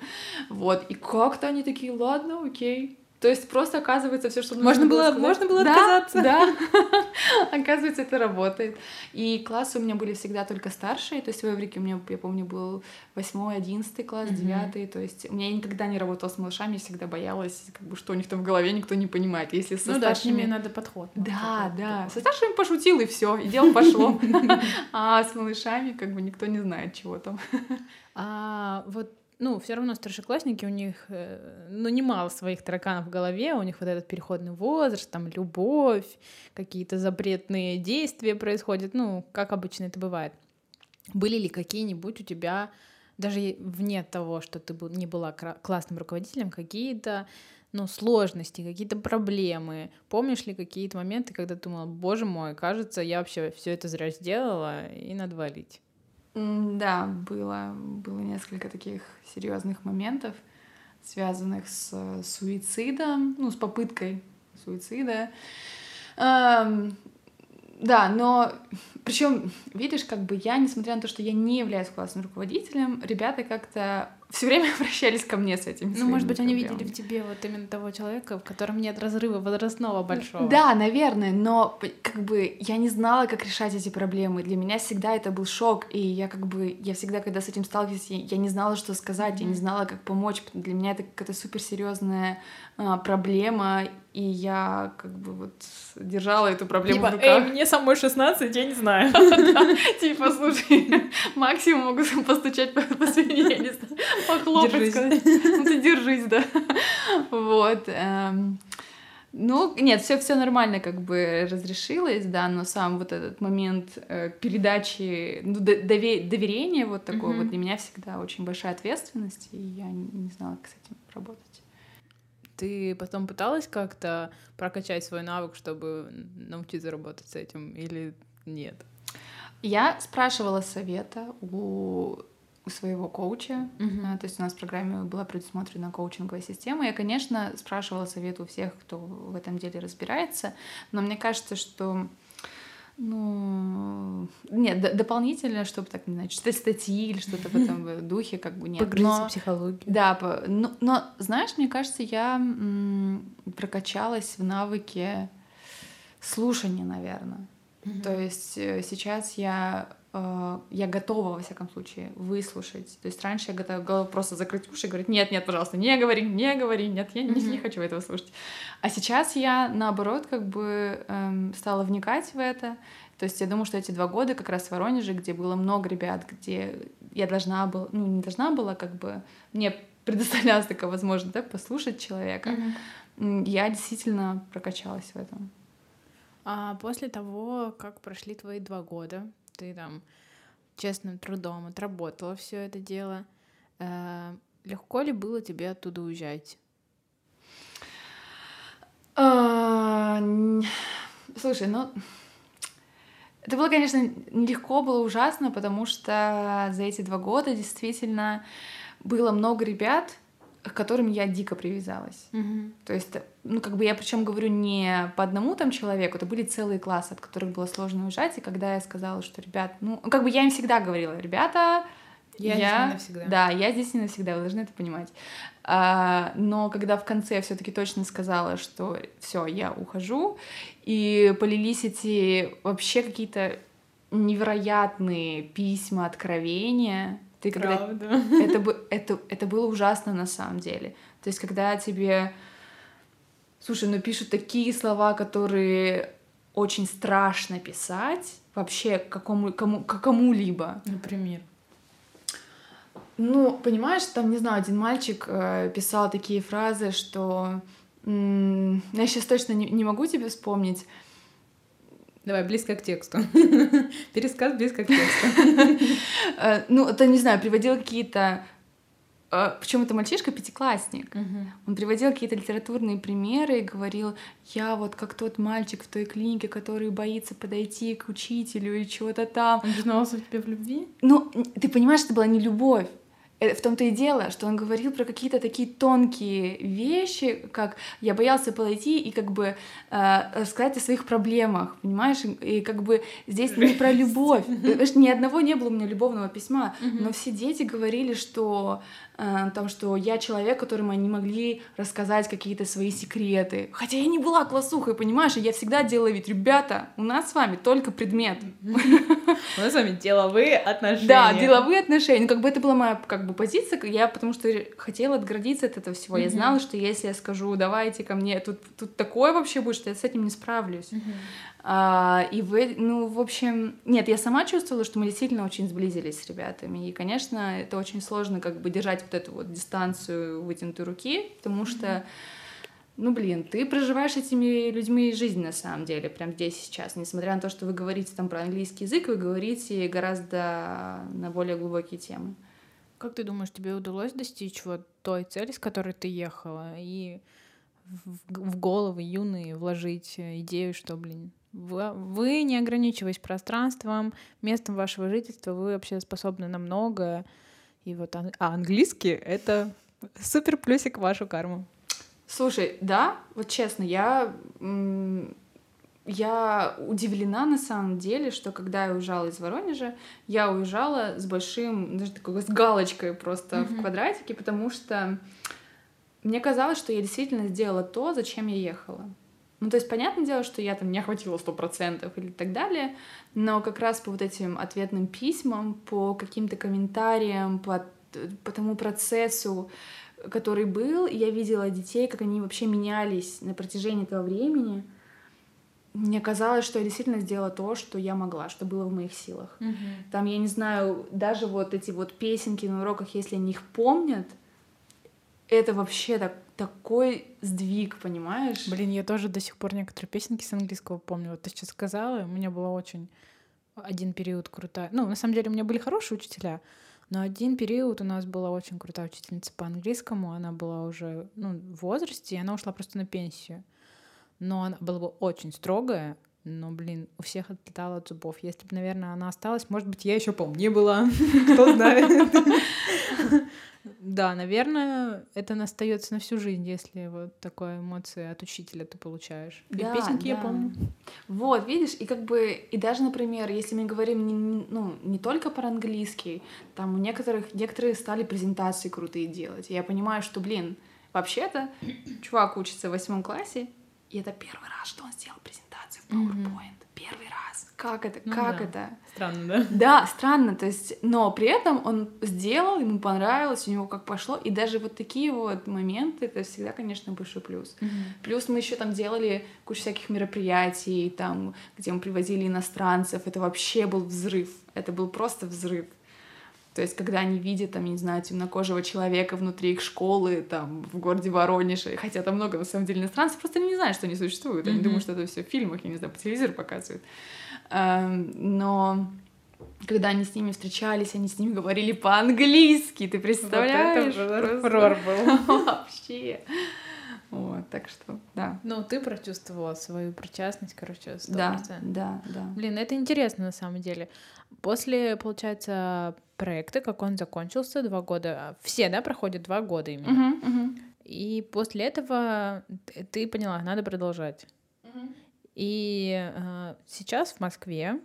[SPEAKER 1] Вот, и как-то они такие, ладно, окей, то есть просто оказывается все, что нужно
[SPEAKER 2] можно было, было можно было
[SPEAKER 1] да,
[SPEAKER 2] отказаться.
[SPEAKER 1] Да, оказывается, это работает. И классы у меня были всегда только старшие. То есть в Эврике у меня, я помню, был восьмой, одиннадцатый класс, девятый. То есть у меня никогда не работала с малышами, я всегда боялась, как бы, что у них там в голове никто не понимает. Если со
[SPEAKER 2] ну
[SPEAKER 1] старшими...
[SPEAKER 2] да, с ними надо подход.
[SPEAKER 1] Да, да. Со старшими пошутил, и все, и дело пошло. А с малышами как бы никто не знает, чего там.
[SPEAKER 2] А вот ну, все равно старшеклассники, у них, э, ну, немало своих тараканов в голове, у них вот этот переходный возраст, там, любовь, какие-то запретные действия происходят, ну, как обычно это бывает. Были ли какие-нибудь у тебя, даже вне того, что ты не была классным руководителем, какие-то ну, сложности, какие-то проблемы. Помнишь ли какие-то моменты, когда ты думала, боже мой, кажется, я вообще все это зря сделала, и надо валить?
[SPEAKER 1] Да, было, было несколько таких серьезных моментов, связанных с суицидом, ну, с попыткой суицида. Эм, да, но причем, видишь, как бы я, несмотря на то, что я не являюсь классным руководителем, ребята как-то все время обращались ко мне с этим.
[SPEAKER 2] Ну, может быть, они видели в тебе вот именно того человека, в котором нет разрыва возрастного большого.
[SPEAKER 1] Да, наверное, но как бы я не знала, как решать эти проблемы. Для меня всегда это был шок, и я как бы, я всегда, когда с этим сталкивалась, я, я не знала, что сказать, mm-hmm. я не знала, как помочь. Для меня это какая-то суперсерьезная а, проблема, и я как бы вот держала эту проблему
[SPEAKER 2] типа,
[SPEAKER 1] в руках.
[SPEAKER 2] Эй, мне самой 16, я не знаю.
[SPEAKER 1] Типа, слушай, максимум могу постучать по спине, я не знаю похлопать, сказать. Ну ты держись, да. Вот. Эм, ну, нет, все все нормально как бы разрешилось, да, но сам вот этот момент э, передачи, ну, доверения вот такое mm-hmm. вот для меня всегда очень большая ответственность, и я не, не знала, как с этим работать.
[SPEAKER 2] Ты потом пыталась как-то прокачать свой навык, чтобы научиться работать с этим, или нет?
[SPEAKER 1] Я спрашивала совета у у своего коуча. Uh-huh. То есть у нас в программе была предусмотрена коучинговая система. Я, конечно, спрашивала совет у всех, кто в этом деле разбирается, но мне кажется, что ну, нет, д- дополнительно, чтобы так, не знаю, читать статьи или что-то в этом духе, как бы нет.
[SPEAKER 2] Погрузиться в психологию.
[SPEAKER 1] Да, по, но, но, знаешь, мне кажется, я м- прокачалась в навыке слушания, наверное. Mm-hmm. То есть э, сейчас я я готова, во всяком случае, выслушать. То есть раньше я готова просто закрыть уши и говорить, нет, нет, пожалуйста, не говори, не говори, нет, я не, не хочу этого слушать. А сейчас я, наоборот, как бы эм, стала вникать в это. То есть я думаю, что эти два года как раз в Воронеже, где было много ребят, где я должна была, ну, не должна была, как бы, мне предоставлялась такая возможность, да, послушать человека, mm-hmm. я действительно прокачалась в этом.
[SPEAKER 2] А после того, как прошли твои два года, ты там честным трудом отработала все это дело, э, легко ли было тебе оттуда уезжать?
[SPEAKER 1] А, слушай, ну это было, конечно, нелегко, было ужасно, потому что за эти два года действительно было много ребят, к которым я дико привязалась.
[SPEAKER 2] Mm-hmm.
[SPEAKER 1] То есть, ну, как бы я причем говорю не по одному там человеку, это были целые классы, от которых было сложно уезжать. И когда я сказала, что, ребят, ну, как бы я им всегда говорила, ребята,
[SPEAKER 2] я, я здесь не навсегда.
[SPEAKER 1] Да, я здесь не навсегда, вы должны это понимать. А, но когда в конце все-таки точно сказала, что все, я ухожу, и полились эти вообще какие-то невероятные письма, откровения, ты когда...
[SPEAKER 2] Правда.
[SPEAKER 1] Это, это, это было ужасно на самом деле. То есть, когда тебе... Слушай, ну пишут такие слова, которые очень страшно писать вообще какому, кому, кому-либо.
[SPEAKER 2] Например?
[SPEAKER 1] Ну, понимаешь, там, не знаю, один мальчик э, писал такие фразы, что... М- я сейчас точно не, не могу тебе вспомнить,
[SPEAKER 2] Давай, близко к тексту. Пересказ близко к тексту.
[SPEAKER 1] Э, ну, это, не знаю, приводил какие-то причем это мальчишка пятиклассник.
[SPEAKER 2] Uh-huh.
[SPEAKER 1] Он приводил какие-то литературные примеры и говорил, я вот как тот мальчик в той клинике, который боится подойти к учителю или чего-то там.
[SPEAKER 2] Он признался тебе в любви?
[SPEAKER 1] Ну, ты понимаешь, это была не любовь. Э, в том-то и дело, что он говорил про какие-то такие тонкие вещи, как я боялся подойти и как бы э, рассказать о своих проблемах, понимаешь? И как бы здесь не про любовь. Ни одного не было у меня любовного письма, но все дети говорили, что э, там, что я человек, которому они могли рассказать какие-то свои секреты. Хотя я не была классухой, понимаешь? И я всегда делала вид, ребята, у нас с вами только предмет.
[SPEAKER 2] У нас с вами деловые отношения.
[SPEAKER 1] Да, деловые отношения. Ну, как бы это была моя как бы позиция, я потому что хотела отгородиться от этого всего. Я знала, что если я скажу, давайте ко мне, тут, тут такое вообще будет, что я с этим не справлюсь. А, и вы, ну, в общем, нет, я сама чувствовала, что мы действительно очень сблизились с ребятами. И, конечно, это очень сложно как бы держать вот эту вот дистанцию вытянутой руки, потому что mm-hmm ну, блин, ты проживаешь этими людьми жизнь на самом деле, прям здесь сейчас. Несмотря на то, что вы говорите там про английский язык, вы говорите гораздо на более глубокие темы.
[SPEAKER 2] Как ты думаешь, тебе удалось достичь вот той цели, с которой ты ехала, и в, в головы юные вложить идею, что, блин, вы, не ограничиваясь пространством, местом вашего жительства, вы вообще способны на многое. И вот ан- а английский — это супер плюсик в вашу карму.
[SPEAKER 1] Слушай, да, вот честно, я я удивлена на самом деле, что когда я уезжала из Воронежа, я уезжала с большим, даже такой с галочкой просто mm-hmm. в квадратике, потому что мне казалось, что я действительно сделала то, зачем я ехала. Ну, то есть, понятное дело, что я там не охватила сто процентов или так далее, но как раз по вот этим ответным письмам, по каким-то комментариям, по, по тому процессу, который был, я видела детей, как они вообще менялись на протяжении этого времени — мне казалось, что я действительно сделала то, что я могла, что было в моих силах.
[SPEAKER 2] Угу.
[SPEAKER 1] Там, я не знаю, даже вот эти вот песенки на уроках, если они их помнят, это вообще так, такой сдвиг, понимаешь?
[SPEAKER 2] Блин, я тоже до сих пор некоторые песенки с английского помню. Вот ты сейчас сказала, у меня было очень один период крутая. Ну, на самом деле, у меня были хорошие учителя, но один период у нас была очень крутая учительница по английскому. Она была уже ну, в возрасте, и она ушла просто на пенсию но она была бы очень строгая, но, блин, у всех отлетала от зубов. Если бы, наверное, она осталась, может быть, я еще поумнее была, кто знает. Да, наверное, это остается на всю жизнь, если вот такой эмоции от учителя ты получаешь. И да, песенки да. я помню.
[SPEAKER 1] Вот, видишь, и как бы, и даже, например, если мы говорим не, ну, не только про английский, там у некоторых, некоторые стали презентации крутые делать. И я понимаю, что, блин, вообще-то чувак учится в восьмом классе, и это первый раз, что он сделал презентацию презентации в PowerPoint. Первый раз. Как это?
[SPEAKER 2] Ну
[SPEAKER 1] как
[SPEAKER 2] да.
[SPEAKER 1] это?
[SPEAKER 2] Странно, да?
[SPEAKER 1] Да, странно, то есть, но при этом он сделал, ему понравилось, у него как пошло, и даже вот такие вот моменты, это всегда, конечно, большой плюс. Плюс мы еще там делали кучу всяких мероприятий, там, где мы привозили иностранцев, это вообще был взрыв, это был просто взрыв. То есть, когда они видят, там, я не знаю, темнокожего человека внутри их школы, там, в городе Воронеже, хотя там много, на самом деле, иностранцев, просто они не знают, что они существуют, они
[SPEAKER 2] Мгм.
[SPEAKER 1] думают, что это все в фильмах, я не знаю, по телевизору показывают. Эм, Но когда они с ними встречались, они с ними говорили по-английски, ты представляешь?
[SPEAKER 2] Вот это фурор был.
[SPEAKER 1] Вообще. Вот, так что, да.
[SPEAKER 2] Ну, ты прочувствовала свою причастность, короче, 100%.
[SPEAKER 1] Да, да, да.
[SPEAKER 2] Блин, это интересно на самом деле. После, получается, проекта, как он закончился, два года, все, да, проходят два года именно.
[SPEAKER 1] Мгм, мгм.
[SPEAKER 2] И после этого ты поняла, надо продолжать. И э, сейчас в Москве,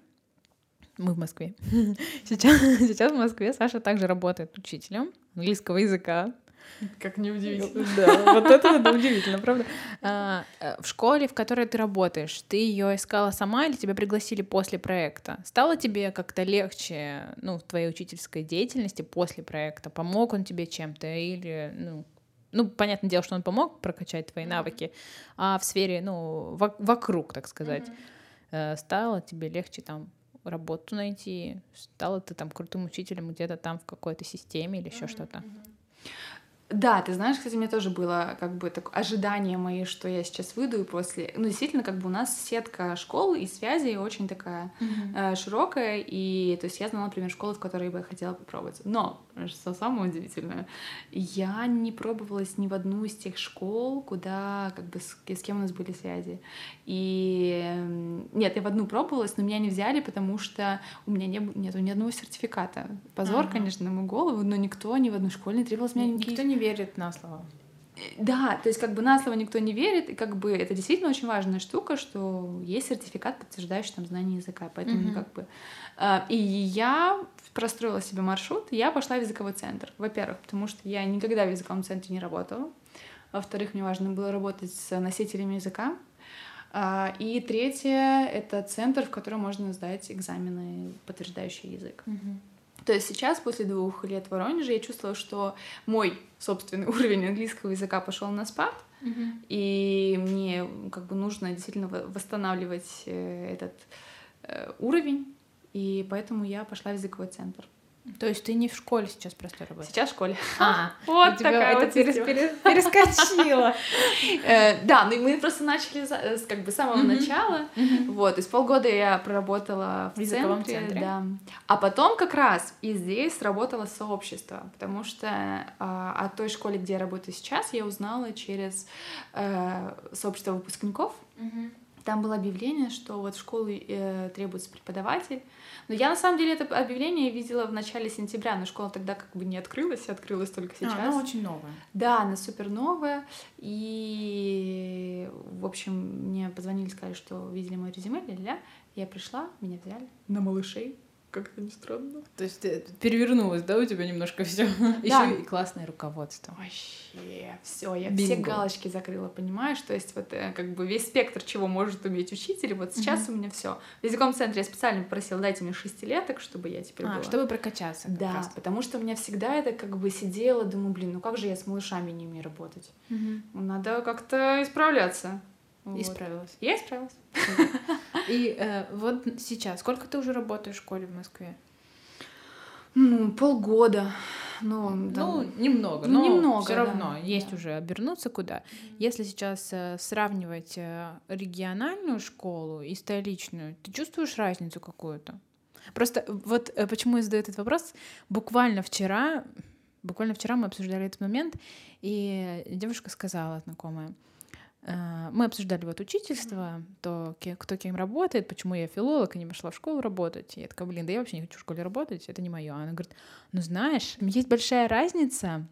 [SPEAKER 2] мы в Москве, сейчас, сейчас в Москве Саша также работает учителем английского языка.
[SPEAKER 1] Как неудивительно.
[SPEAKER 2] Да, вот это да, удивительно, правда? А, э, В школе, в которой ты работаешь, ты ее искала сама или тебя пригласили после проекта? Стало тебе как-то легче, ну, в твоей учительской деятельности после проекта? Помог он тебе чем-то или, ну, ну, понятное дело, что он помог прокачать твои навыки, а в сфере, ну, во- вокруг, так сказать, э, стало тебе легче там работу найти, стала ты там крутым учителем где-то там в какой-то системе или еще что-то?
[SPEAKER 1] Да, ты знаешь, кстати, у меня тоже было как бы так, ожидание мои, что я сейчас выйду и после... Ну, действительно, как бы у нас сетка школ и связей очень такая э, широкая, и то есть я знала, например, школы, в которые бы я хотела попробовать. Но, что самое удивительное, я не пробовалась ни в одну из тех школ, куда, как бы, с, с кем у нас были связи. И м, нет, я в одну пробовалась, но меня не взяли, потому что у меня не, нету ни одного сертификата. Позор,
[SPEAKER 2] Ага.
[SPEAKER 1] конечно, на мою голову, но никто ни в одной школе не требовал с меня никаких...
[SPEAKER 2] Никто не верит на слово.
[SPEAKER 1] Да, то есть как бы на слово никто не верит, и как бы это действительно очень важная штука, что есть сертификат, подтверждающий там знание языка, поэтому
[SPEAKER 2] Мгм.
[SPEAKER 1] как бы... а, И я простроила себе маршрут, я пошла в языковой центр. Во-первых, потому что я никогда в языковом центре не работала. Во-вторых, мне важно было работать с носителями языка. А, И третье — это центр, в котором можно сдать экзамены, подтверждающие язык. То есть сейчас, после двух лет в Воронеже, я чувствовала, что мой собственный уровень английского языка пошел на спад, и мне как бы нужно действительно во- восстанавливать э, этот э, уровень, и поэтому я пошла в языковой центр.
[SPEAKER 2] То есть ты не в школе сейчас просто работаешь?
[SPEAKER 1] Сейчас в школе.
[SPEAKER 2] А,
[SPEAKER 1] Вот такая
[SPEAKER 2] это
[SPEAKER 1] вот
[SPEAKER 2] перес- перес- перескочило.
[SPEAKER 1] Э, Да, ну и мы просто начали э, как бы с самого начала. Вот, есть полгода я проработала в, центре. да. А потом как раз и здесь сработало сообщество, потому что а, о той школе, где я работаю сейчас, я узнала через э, сообщество выпускников. Там было объявление, что вот в школу э, требуется преподаватель. Но я на самом деле это объявление видела в начале сентября, но школа тогда как бы не открылась, открылась только сейчас.
[SPEAKER 2] А, она очень новая.
[SPEAKER 1] Да, она супер новая. И, в общем, мне позвонили, сказали, что видели мое резюме, ля-ля. Я пришла, меня взяли на малышей. Как это ни странно.
[SPEAKER 2] То есть перевернулось, да, у тебя немножко все.
[SPEAKER 1] Да.
[SPEAKER 2] Еще и классное руководство.
[SPEAKER 1] Вообще, все, я
[SPEAKER 2] Бинго.
[SPEAKER 1] все галочки закрыла, понимаешь? То есть вот э, как бы весь спектр, чего может уметь учитель, вот сейчас у меня все. В языковом центре я специально попросила, дайте мне шестилеток, чтобы я теперь
[SPEAKER 2] А,
[SPEAKER 1] была.
[SPEAKER 2] чтобы прокачаться.
[SPEAKER 1] Да,
[SPEAKER 2] раз.
[SPEAKER 1] потому что у меня всегда это как бы сидела, думаю, блин, ну как же я с малышами не умею работать?
[SPEAKER 2] Мгм.
[SPEAKER 1] Надо как-то исправляться. Вот.
[SPEAKER 2] И справилась.
[SPEAKER 1] Я исправилась.
[SPEAKER 2] И э, вот сейчас, сколько ты уже работаешь в школе в Москве?
[SPEAKER 1] Ну, полгода. Ну, да.
[SPEAKER 2] Ну, немного,
[SPEAKER 1] Ну,
[SPEAKER 2] но
[SPEAKER 1] немного,
[SPEAKER 2] все
[SPEAKER 1] да,
[SPEAKER 2] равно есть
[SPEAKER 1] да.
[SPEAKER 2] уже обернуться куда. Если сейчас э, сравнивать э, региональную школу и столичную, ты чувствуешь разницу какую-то? Просто вот э, почему я задаю этот вопрос. Буквально вчера, буквально вчера мы обсуждали этот момент, и девушка сказала знакомая, мы обсуждали вот учительство, то кто кем работает, почему я филолог и не пошла в школу работать. И я такая, блин, да я вообще не хочу в школе работать, это не мое. Она говорит, ну знаешь, есть большая разница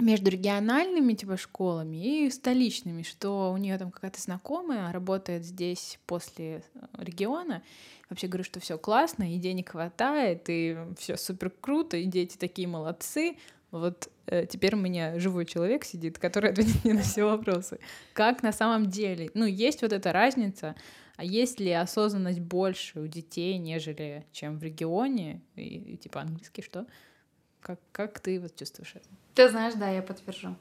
[SPEAKER 2] между региональными типа школами и столичными, что у нее там какая-то знакомая работает здесь после э, региона. Вообще говорю, что все классно, и денег хватает, и все супер круто, и дети такие молодцы. Вот э, теперь у меня живой человек сидит, который ответит мне на все вопросы. Как на самом деле? Ну, есть вот эта разница, а есть ли осознанность больше у детей, нежели чем в регионе? И, и типа английский что? Как, как ты вот чувствуешь это?
[SPEAKER 1] Ты знаешь, да, я подтвержу.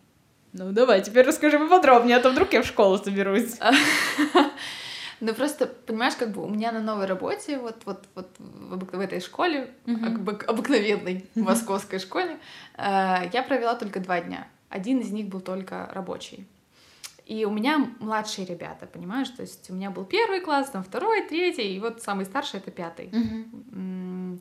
[SPEAKER 2] Ну, давай, теперь расскажи поподробнее, а то вдруг я в школу соберусь.
[SPEAKER 1] Ну просто, понимаешь, как бы у меня на новой работе, вот, вот, вот в, этой школе, uh-huh. обыкновенной uh-huh. московской школе, э, я провела только два дня. Один из них был только рабочий. И у меня младшие ребята, понимаешь? То есть у меня был первый класс, там второй, третий, и вот самый старший это пятый. Uh-huh.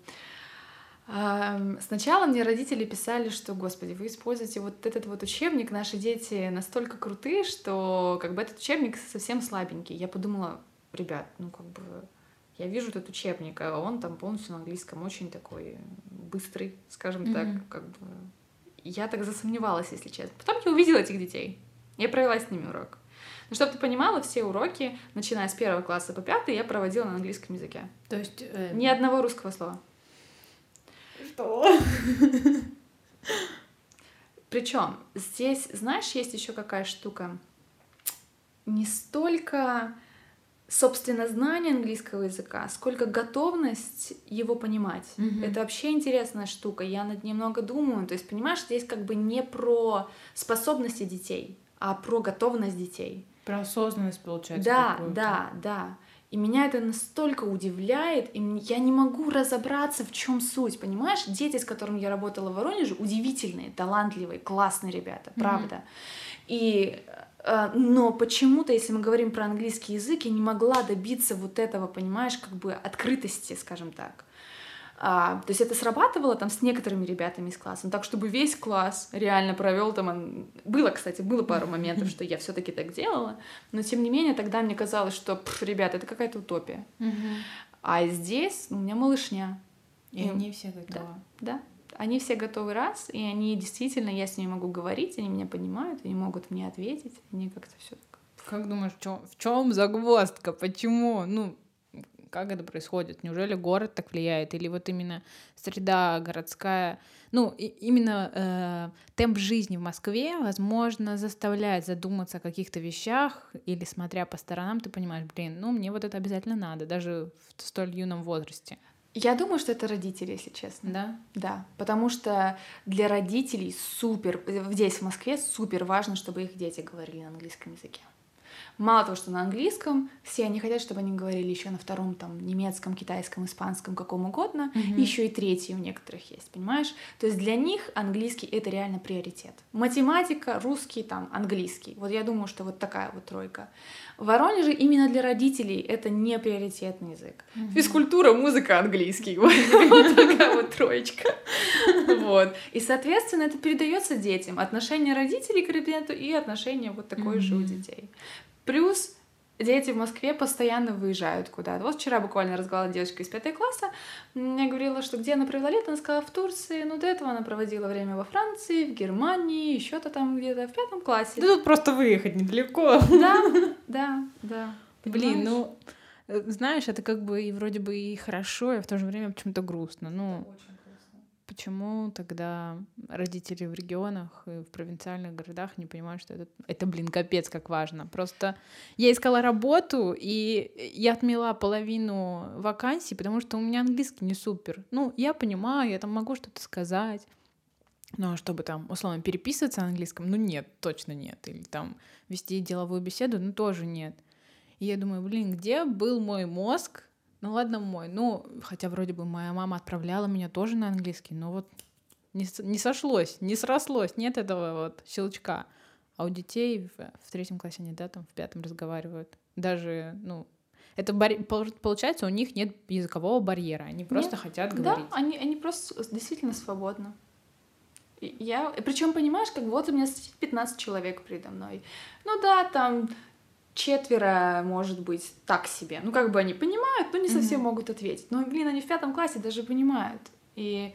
[SPEAKER 1] Сначала мне родители писали, что, господи, вы используете вот этот вот учебник, наши дети настолько крутые, что как бы этот учебник совсем слабенький. Я подумала, ребят, ну как бы я вижу этот учебник, а он там полностью на английском очень такой быстрый, скажем mm-hmm. так, как бы. Я так засомневалась, если честно. Потом я увидела этих детей. Я провела с ними урок. Но чтобы ты понимала, все уроки, начиная с первого класса по пятый, я проводила на английском языке.
[SPEAKER 2] То есть... Э...
[SPEAKER 1] Ни одного русского слова.
[SPEAKER 2] Что?
[SPEAKER 1] Причем здесь, знаешь, есть еще какая штука. Не столько собственно, знание английского языка, сколько готовность его понимать. Mm-hmm. Это вообще интересная штука. Я над ней много думаю. То есть, понимаешь, здесь как бы не про способности детей, а про готовность детей.
[SPEAKER 2] Про осознанность, получается.
[SPEAKER 1] Да, да, да. И меня это настолько удивляет, и я не могу разобраться, в чем суть, понимаешь? Дети, с которыми я работала в Воронеже, удивительные, талантливые, классные ребята, правда. Mm-hmm. И э, но почему-то, если мы говорим про английский язык, я не могла добиться вот этого, понимаешь, как бы открытости, скажем так. А, то есть это срабатывало там с некоторыми ребятами из класса, но так, чтобы весь класс реально провел там... Было, кстати, было пару моментов, что я все таки так делала, но тем не менее тогда мне казалось, что, пф, ребята, это какая-то утопия. А здесь у меня малышня.
[SPEAKER 2] И, и они все готовы.
[SPEAKER 1] Да, да. Они все готовы раз, и они действительно, я с ними могу говорить, они меня понимают, они могут мне ответить, они как-то все так.
[SPEAKER 2] Как думаешь, в чем загвоздка? Почему? Ну, как это происходит? Неужели город так влияет? Или вот именно среда городская, ну, и, именно э, темп жизни в Москве, возможно, заставляет задуматься о каких-то вещах, или смотря по сторонам, ты понимаешь, блин, ну, мне вот это обязательно надо, даже в столь юном возрасте.
[SPEAKER 1] Я думаю, что это родители, если честно.
[SPEAKER 2] Да?
[SPEAKER 1] Да, потому что для родителей супер, здесь в Москве супер важно, чтобы их дети говорили на английском языке. Мало того, что на английском, все они хотят, чтобы они говорили еще на втором, там, немецком, китайском, испанском, каком угодно, mm-hmm. еще и третий у некоторых есть, понимаешь? То есть для них английский — это реально приоритет. Математика, русский, там, английский. Вот я думаю, что вот такая вот тройка. В Воронеже именно для родителей это не приоритетный язык. Mm-hmm. Физкультура, музыка, английский. Вот такая вот троечка. Вот. И, соответственно, это передается детям. Отношение родителей к предмету и отношение вот такое же у детей. Плюс дети в Москве постоянно выезжают куда-то. Вот вчера буквально разговаривала девочка из пятой класса, я говорила, что где она провела лето, она сказала, в Турции, ну до этого она проводила время во Франции, в Германии, еще-то там где-то в пятом классе.
[SPEAKER 2] Да тут просто выехать недалеко.
[SPEAKER 1] Да, да, да.
[SPEAKER 2] Блин, ну, э, знаешь, это как бы и вроде бы и хорошо, и в то же время почему-то грустно. Ну, очень почему тогда родители в регионах и в провинциальных городах не понимают, что это, это блин, капец, как важно. Просто я искала работу, и я отмела половину вакансий, потому что у меня английский не супер. Ну, я понимаю, я там могу что-то сказать, но чтобы там, условно, переписываться на английском, ну нет, точно нет. Или там вести деловую беседу, ну тоже нет. И я думаю, блин, где был мой мозг, ну ладно мой, ну, хотя вроде бы моя мама отправляла меня тоже на английский, но вот не, не сошлось, не срослось, нет этого вот щелчка. А у детей в, в третьем классе они, да, там в пятом разговаривают. Даже, ну, это бар... получается, у них нет языкового барьера, они просто нет, хотят говорить.
[SPEAKER 1] Да, они, они просто действительно свободны. Я, причем понимаешь, как вот у меня 15 человек передо мной. Ну да, там четверо, может быть, так себе. Ну, как бы они понимают, но не совсем mm-hmm. могут ответить. Но, блин, они в пятом классе даже понимают. И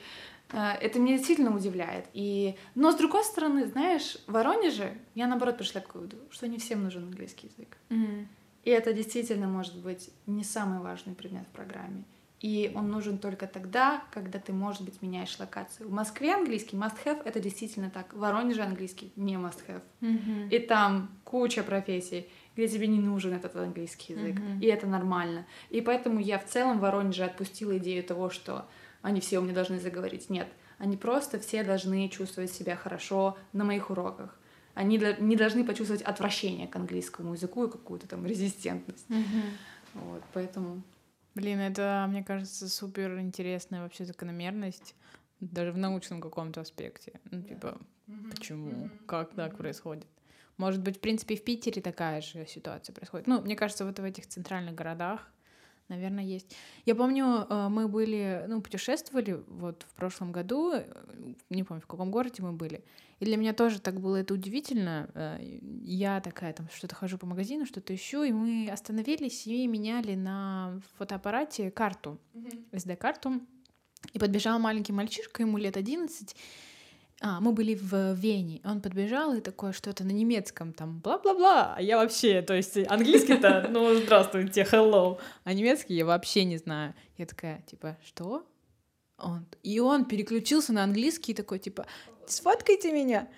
[SPEAKER 1] э, это меня действительно удивляет. И... Но, с другой стороны, знаешь, в Воронеже я, наоборот, пришла к выводу, что не всем нужен английский язык.
[SPEAKER 2] Mm-hmm.
[SPEAKER 1] И это действительно может быть не самый важный предмет в программе. и он нужен только тогда, когда ты, может быть, меняешь локацию. В Москве английский must have — это действительно так. В Воронеже английский не must have.
[SPEAKER 2] Мгм.
[SPEAKER 1] И там куча профессий, где тебе не нужен этот английский язык.
[SPEAKER 2] Мгм.
[SPEAKER 1] И это нормально. И поэтому я в целом в Воронеже отпустила идею того, что они все у меня должны заговорить. Нет, они просто все должны чувствовать себя хорошо на моих уроках. Они не должны почувствовать отвращение к английскому языку и какую-то там резистентность.
[SPEAKER 2] Мгм.
[SPEAKER 1] Вот, поэтому...
[SPEAKER 2] Блин, это, мне кажется, супер интересная вообще закономерность, даже в научном каком-то аспекте. Ну, типа, почему, как так происходит? Может быть, в принципе, в Питере такая же ситуация происходит. Ну, мне кажется, вот в этих центральных городах, наверное, есть. Я помню, э, мы были, ну, путешествовали вот в прошлом году, э, не помню, в каком городе мы были, и для меня тоже так было это удивительно. Э, Я такая там что-то хожу по магазину, что-то ищу, и мы остановились и меняли на фотоаппарате карту, SD-карту, и подбежал маленький мальчишка, ему лет 11, а, мы были в Вене. Он подбежал и такое что-то на немецком там бла-бла-бла. А я вообще, то есть английский-то, ну, здравствуйте, hello. А немецкий я вообще не знаю. Я такая, типа, что? Он... И он переключился на английский и такой, типа, сфоткайте меня.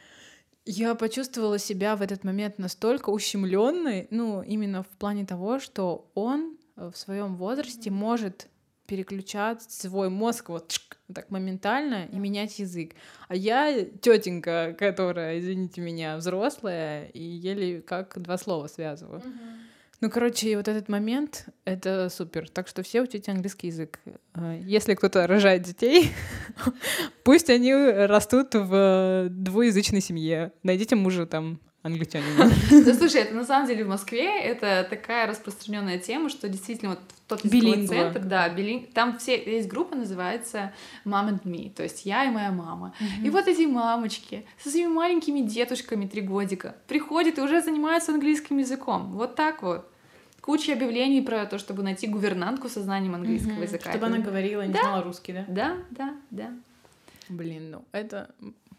[SPEAKER 2] Я почувствовала себя в этот момент настолько ущемленной, ну, именно в плане того, что он э, в своем возрасте может переключать свой мозг вот чик, так моментально и менять язык. А я тетенька, которая, извините меня, взрослая и еле как два слова связываю. Ну, короче, вот этот момент — это супер. Так что все учите английский язык. Э, Если кто-то рожает детей, пусть они растут в двуязычной семье. Найдите мужа там англичанина.
[SPEAKER 1] Да слушай, это на самом деле в Москве это такая распространенная тема, что действительно вот тот языковой
[SPEAKER 2] Билингва.
[SPEAKER 1] центр, да, билинг, там все, есть группа называется Mom and Me, то есть я и моя мама. И вот эти мамочки со своими маленькими детушками три годика приходят и уже занимаются английским языком. Вот так вот. Куча объявлений про то, чтобы найти гувернантку со знанием английского языка.
[SPEAKER 2] Чтобы
[SPEAKER 1] Это-
[SPEAKER 2] она говорила, не
[SPEAKER 1] Да.
[SPEAKER 2] знала русский, да?
[SPEAKER 1] Да, да, да.
[SPEAKER 2] Блин, ну это...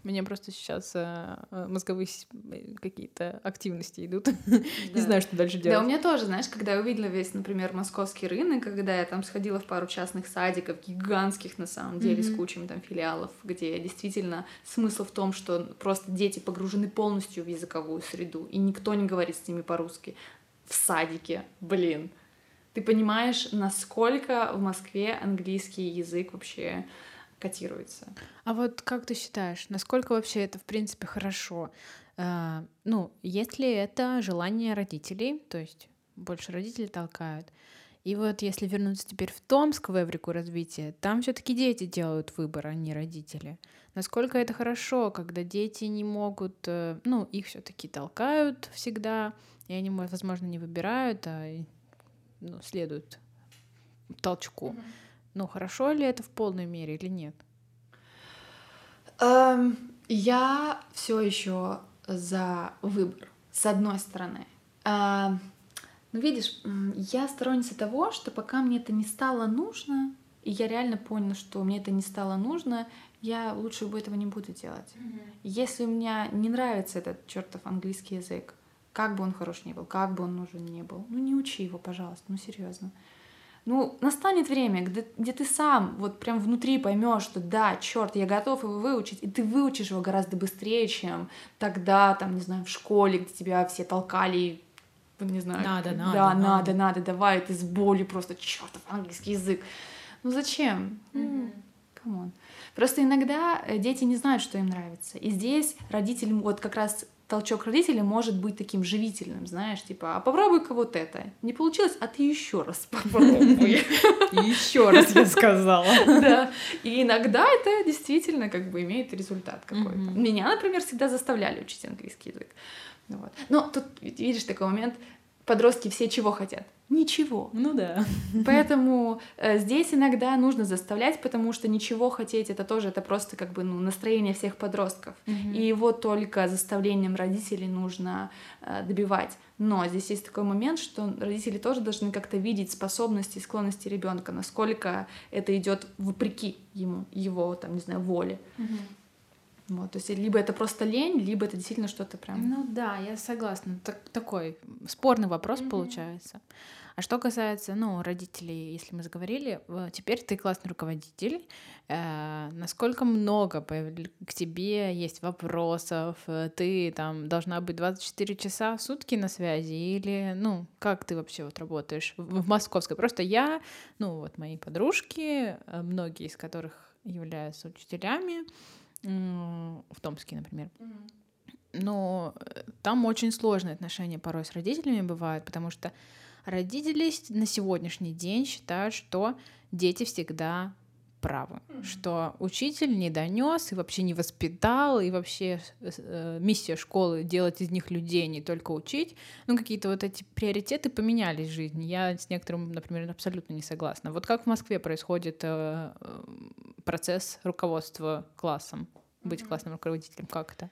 [SPEAKER 2] Мне просто сейчас э, э, мозговые с- э, какие-то активности идут. Не
[SPEAKER 1] Да.
[SPEAKER 2] знаю, что дальше
[SPEAKER 1] Да, у
[SPEAKER 2] делать.
[SPEAKER 1] меня тоже, знаешь, когда я увидела весь, например, московский рынок, когда я там сходила в пару частных садиков, гигантских на самом деле, с
[SPEAKER 2] Мгм.
[SPEAKER 1] кучей там филиалов, где действительно смысл в том, что просто дети погружены полностью в языковую среду, и никто не говорит с ними по-русски. В садике, блин. Ты понимаешь, насколько в Москве английский язык вообще котируется?
[SPEAKER 2] А вот как ты считаешь, насколько вообще это в принципе хорошо? Э, ну, есть ли это желание родителей, то есть больше родители толкают? И вот если вернуться теперь в Томск, в Эврику развития, там все таки дети делают выбор, а не родители. Насколько это хорошо, когда дети не могут, э, ну, их все таки толкают всегда, и они, мо- возможно, не выбирают, а ну, следуют толчку. Ну, хорошо ли это в полной мере или нет?
[SPEAKER 1] Эм, я все еще за выбор, с одной стороны. Эм, ну, видишь, я сторонница того, что пока мне это не стало нужно, и я реально поняла, что мне это не стало нужно, я лучше бы этого не буду делать. Если у меня не нравится этот чертов английский язык, как бы он хорош ни был, как бы он нужен не был, ну не учи его, пожалуйста, ну серьезно. Ну, настанет время, где, где ты сам вот прям внутри поймешь, что да, черт, я готов его выучить, и ты выучишь его гораздо быстрее, чем тогда, там, не знаю, в школе, где тебя все толкали, ну, не знаю,
[SPEAKER 2] Надо,
[SPEAKER 1] да,
[SPEAKER 2] надо,
[SPEAKER 1] надо,
[SPEAKER 2] надо.
[SPEAKER 1] надо, давай, ты с болью просто, чертов английский язык. Ну зачем? Ну, come on. Просто иногда э, дети не знают, что им нравится. И здесь родитель, вот как раз толчок родителя может быть таким живительным, знаешь, типа, а попробуй-ка вот это. Не получилось, а ты еще раз попробуй.
[SPEAKER 2] Еще раз я сказала.
[SPEAKER 1] Да. И иногда это действительно как бы имеет результат какой-то. Меня, например, всегда заставляли учить английский язык. Вот. Но тут, видишь, такой момент, подростки все чего хотят? Ничего.
[SPEAKER 2] Ну да.
[SPEAKER 1] Поэтому э, здесь иногда нужно заставлять, потому что ничего хотеть это тоже это просто как бы ну, настроение всех подростков. И его только заставлением родителей нужно э, добивать. Но здесь есть такой момент, что родители тоже должны как-то видеть способности и склонности ребенка, насколько это идет вопреки ему, его там, не знаю, воле. Вот, то есть либо это просто лень, либо это действительно что-то прям.
[SPEAKER 2] Ну да, я согласна. Так- такой спорный вопрос
[SPEAKER 1] Мгм.
[SPEAKER 2] получается. А что касается, ну, родителей, если мы заговорили, теперь ты классный руководитель. Э, насколько много к тебе есть вопросов? Ты там должна быть 24 часа в сутки на связи или, ну, как ты вообще вот работаешь в, в московской? Просто я, ну, вот мои подружки, э, многие из которых являются учителями, в Томске, например. Mm-hmm но э, там очень сложные отношения порой с родителями бывают, потому что родители на сегодняшний день считают, что дети всегда правы, mm-hmm. что учитель не донес и вообще не воспитал, и вообще э, миссия школы делать из них людей, не только учить. Ну, какие-то вот эти приоритеты поменялись в жизни. Я с некоторым, например, абсолютно не согласна. Вот как в Москве происходит э, э процесс руководства классом, быть mm-hmm. классным руководителем, как это?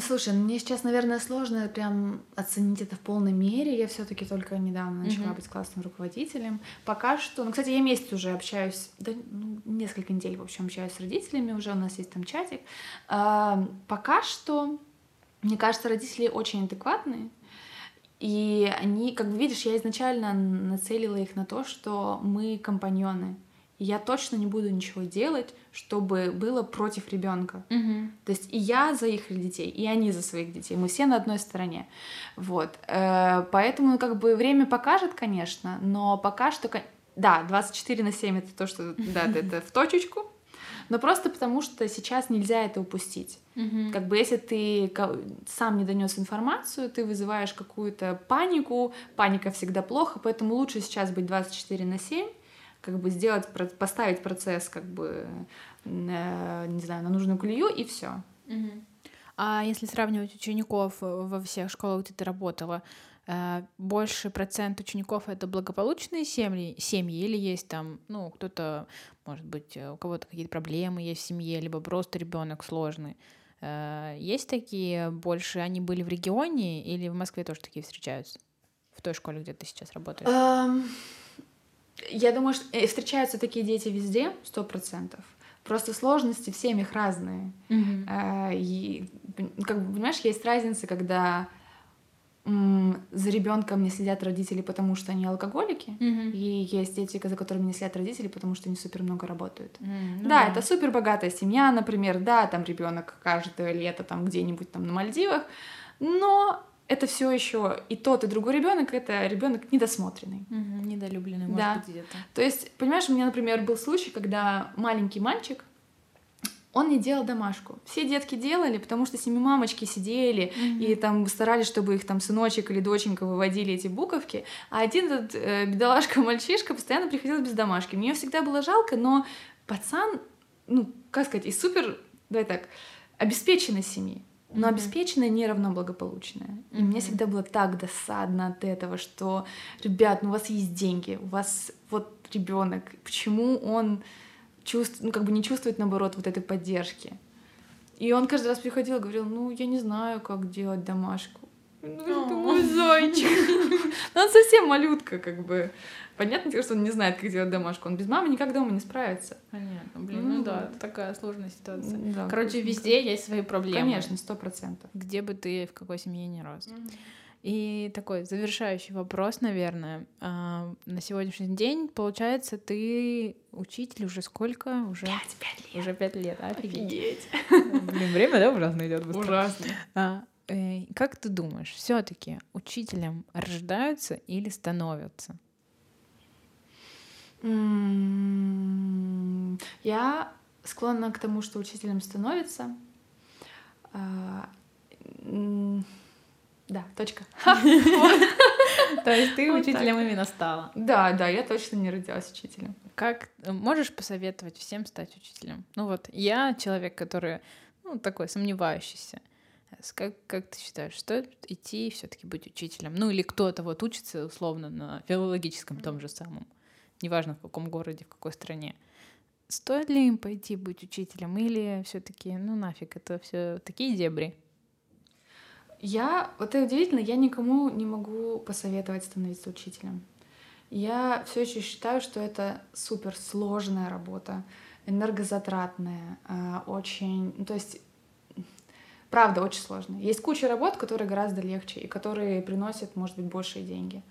[SPEAKER 1] Слушай, ну, мне сейчас, наверное, сложно прям оценить это в полной мере. Я все-таки только недавно начала mm-hmm. быть классным руководителем. Пока что, ну, кстати, я месяц уже общаюсь, да, ну, несколько недель, в общем, общаюсь с родителями, уже у нас есть там чатик. А, пока что, мне кажется, родители очень адекватные. И они, как бы видишь, я изначально нацелила их на то, что мы компаньоны я точно не буду ничего делать, чтобы было против ребенка.
[SPEAKER 2] Угу.
[SPEAKER 1] То есть и я за их детей, и они за своих детей. Мы все на одной стороне. Вот. Э, поэтому ну, как бы время покажет, конечно, но пока что... Да, 24 на 7 это то, что да, это в точечку, но просто потому что сейчас нельзя это упустить.
[SPEAKER 2] Угу.
[SPEAKER 1] Как бы если ты сам не донес информацию, ты вызываешь какую-то панику, паника всегда плохо, поэтому лучше сейчас быть 24 на 7, как бы сделать, поставить процесс, как бы, э, не знаю, на нужную колею, и все.
[SPEAKER 2] А если сравнивать учеников э, во всех школах, где ты работала, э, больше процент учеников это благополучные семьи, семьи или есть там, ну, кто-то, может быть, у кого-то какие-то проблемы есть в семье, либо просто ребенок сложный. Есть такие больше, они были в регионе или в Москве тоже такие встречаются? В той школе, где ты сейчас работаешь?
[SPEAKER 1] Um... Я думаю, что э, встречаются такие дети везде, сто процентов. Просто сложности в семьях разные.
[SPEAKER 2] Mm-hmm.
[SPEAKER 1] И, как бы, понимаешь, есть разница, когда за ребенком не следят родители, потому что они алкоголики,
[SPEAKER 2] mm-hmm.
[SPEAKER 1] и есть дети, за которыми не следят родители, потому что они супер много работают.
[SPEAKER 2] Mm-hmm. Ну,
[SPEAKER 1] да, да, это супер богатая семья, например, да, там ребенок каждое лето там где-нибудь там на Мальдивах, но это все еще и тот, и другой ребенок это ребенок недосмотренный.
[SPEAKER 2] Угу, недолюбленный, может
[SPEAKER 1] да.
[SPEAKER 2] быть, где-то.
[SPEAKER 1] То есть, понимаешь, у меня, например, был случай, когда маленький мальчик, он не делал домашку. Все детки делали, потому что с ними мамочки сидели mm-hmm. и там старались, чтобы их там сыночек или доченька выводили эти буковки. А один этот э, бедолашка-мальчишка постоянно приходил без домашки. Мне всегда было жалко, но пацан, ну, как сказать, из супер, давай так, обеспеченной семьи но обеспеченное не равно благополучное. И мне всегда было так досадно от этого, что, ребят, ну у вас есть деньги, у вас вот ребенок, почему он чувств, ну, как бы не чувствует, наоборот, вот этой поддержки. И он каждый раз приходил и говорил, ну, я не знаю, как делать домашку. Ну, мой зайчик. Ну, он совсем малютка, как бы. Понятно, что он не знает, как делать домашку. Он без мамы никак дома не справится.
[SPEAKER 2] Понятно, блин, ну, ну да, это такая сложная ситуация. Да, Короче, везде есть свои проблемы.
[SPEAKER 1] Конечно, сто процентов.
[SPEAKER 2] Где бы ты, в какой семье не рос. И такой завершающий вопрос, наверное. А, на сегодняшний день, получается, ты учитель уже сколько? Уже
[SPEAKER 1] пять, пять
[SPEAKER 2] лет. Уже пять лет, офигеть.
[SPEAKER 1] офигеть.
[SPEAKER 2] Блин, время, да, ужасно идет
[SPEAKER 1] быстро. Ужасно.
[SPEAKER 2] А, э, как ты думаешь, все-таки учителем рождаются или становятся?
[SPEAKER 1] Я склонна к тому, что учителем становится. А, да, точка.
[SPEAKER 2] То есть ты учителем именно стала?
[SPEAKER 1] Да, да, я точно не родилась учителем.
[SPEAKER 2] Как можешь посоветовать всем стать учителем? Ну вот я человек, который ну, такой сомневающийся. Как, как ты считаешь, стоит идти все-таки быть учителем? Ну или кто-то вот учится условно на филологическом том же самом неважно в каком городе, в какой стране. Стоит ли им пойти быть учителем или все-таки, ну нафиг, это все такие дебри?
[SPEAKER 1] Я, вот это удивительно, я никому не могу посоветовать становиться учителем. Я все еще считаю, что это супер сложная работа, энергозатратная, а, очень, ну, то есть правда очень сложно. Есть куча работ, которые гораздо легче и которые приносят, может быть, большие деньги.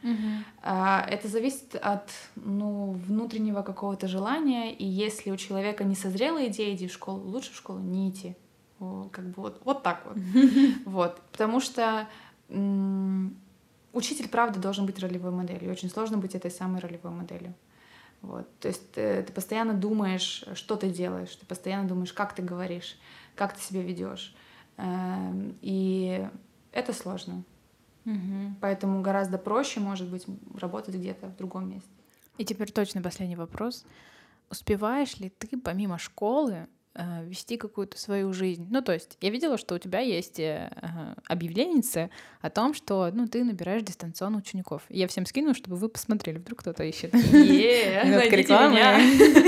[SPEAKER 1] А, это зависит от ну, внутреннего какого-то желания, и если у человека не созрела идея идти в школу, лучше в школу не идти. Как бы вот, вот так вот. Вот. Потому что учитель, правда, должен быть ролевой моделью. Очень сложно быть этой самой ролевой моделью. Вот. То есть ты, э, ты постоянно думаешь, что ты делаешь, ты постоянно думаешь, как ты говоришь, как ты себя ведешь. Эм, и это сложно.
[SPEAKER 2] Угу.
[SPEAKER 1] Поэтому гораздо проще, может быть, работать где-то в другом месте.
[SPEAKER 2] И теперь точно последний вопрос. Успеваешь ли ты помимо школы вести какую-то свою жизнь. Ну, то есть я видела, что у тебя есть э, объявленницы о том, что ну, ты набираешь дистанционно учеников. Я всем скину, чтобы вы посмотрели, вдруг кто-то ищет.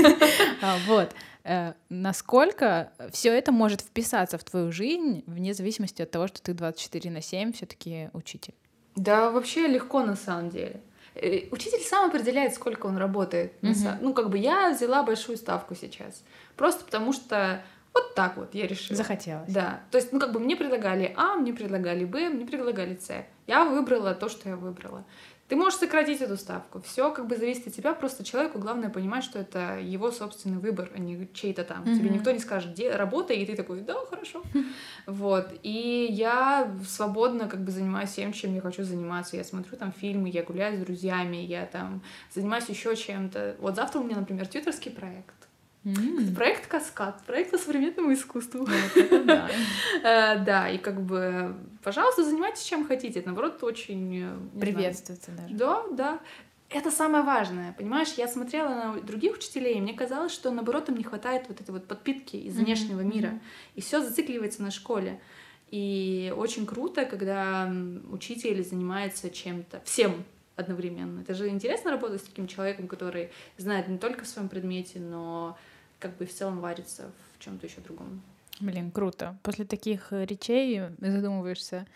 [SPEAKER 2] А, вот. Э, насколько все это может вписаться в твою жизнь, вне зависимости от того, что ты 24 на 7 все-таки учитель?
[SPEAKER 1] Да, вообще легко на самом деле. Э, учитель сам определяет, сколько он работает. Mm-hmm. Ну, как бы я взяла большую ставку сейчас. Просто потому что вот так вот я решила.
[SPEAKER 2] Захотелось.
[SPEAKER 1] Да. То есть, ну, как бы мне предлагали А, мне предлагали Б, мне предлагали С. Я выбрала то, что я выбрала. Ты можешь сократить эту ставку. Все как бы зависит от тебя. Просто человеку главное понимать, что это его собственный выбор, а не чей-то там. Mm-hmm. Тебе никто не скажет, где работай, и ты такой, да, хорошо. Вот. И я свободно как бы занимаюсь всем, чем я хочу заниматься. Я смотрю там фильмы, я гуляю с друзьями, я там занимаюсь еще чем-то. Вот завтра у меня, например, твиттерский проект. Mm. Проект Каскад, проект по современному искусству.
[SPEAKER 2] да.
[SPEAKER 1] Э, да, и как бы, пожалуйста, занимайтесь чем хотите. Это, наоборот, очень...
[SPEAKER 2] Приветствуется даже.
[SPEAKER 1] Да, да. Это самое важное, понимаешь? Я смотрела на других учителей, и мне казалось, что, наоборот, им не хватает вот этой вот подпитки из внешнего мира. И все зацикливается на школе. И очень круто, когда учитель занимается чем-то, всем одновременно. Это же интересно работать с таким человеком, который знает не только в своем предмете, но как бы в целом варится в чем-то еще другом.
[SPEAKER 2] Блин, круто. После таких э, речей задумываешься,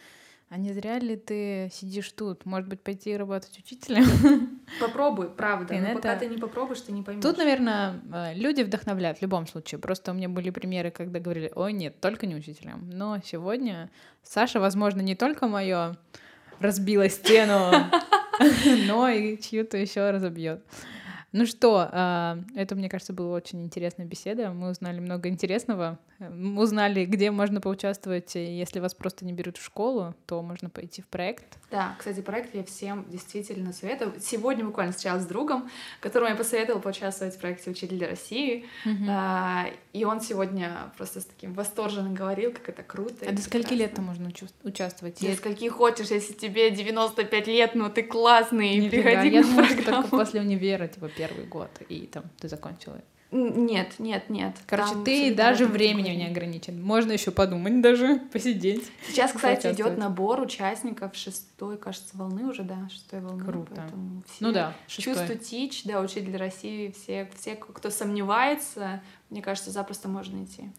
[SPEAKER 2] а не зря ли ты сидишь тут? Может быть, пойти работать учителем?
[SPEAKER 1] Попробуй, правда. Но это... пока ты не попробуешь, ты не поймешь.
[SPEAKER 2] Тут, наверное, э, люди вдохновляют в любом случае. Просто у меня были примеры, когда говорили, ой, нет, только не учителем. Но сегодня Саша, возможно, не только мое разбила стену, но и чью-то еще разобьет. Ну что, а, это, мне кажется, была очень интересная беседа. Мы узнали много интересного. Мы узнали, где можно поучаствовать. Если вас просто не берут в школу, то можно пойти в проект.
[SPEAKER 1] Да, кстати, проект я всем действительно советую. Сегодня буквально встречалась с другом, которому я посоветовала поучаствовать в проекте «Учитель России». Mm-hmm. И он сегодня просто с таким восторженным говорил, как это круто.
[SPEAKER 2] А до скольки лет там можно участвовать?
[SPEAKER 1] До скольки хочешь, если тебе 95 лет, ну ты классный, Нифига. приходи
[SPEAKER 2] Я думала, что только после универа, типа, первый год, и там ты закончила.
[SPEAKER 1] Нет, нет, нет.
[SPEAKER 2] Короче, Там ты даже временем не ограничен. Можно еще подумать даже, посидеть.
[SPEAKER 1] Сейчас, кстати, идет набор участников шестой, кажется, волны уже, да, шестой волны.
[SPEAKER 2] Круто. Ну да,
[SPEAKER 1] шестой. Тич, да, учитель России, все, все, кто сомневается, мне кажется, запросто можно идти.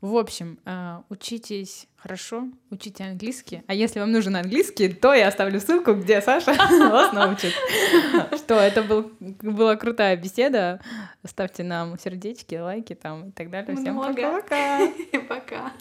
[SPEAKER 2] В общем, э, учитесь хорошо, учите английский. А если вам нужен английский, то я оставлю ссылку, где Саша вас научит. Что, это был, была крутая беседа. Ставьте нам сердечки, лайки там и так далее. Всем пока-пока.
[SPEAKER 1] Пока.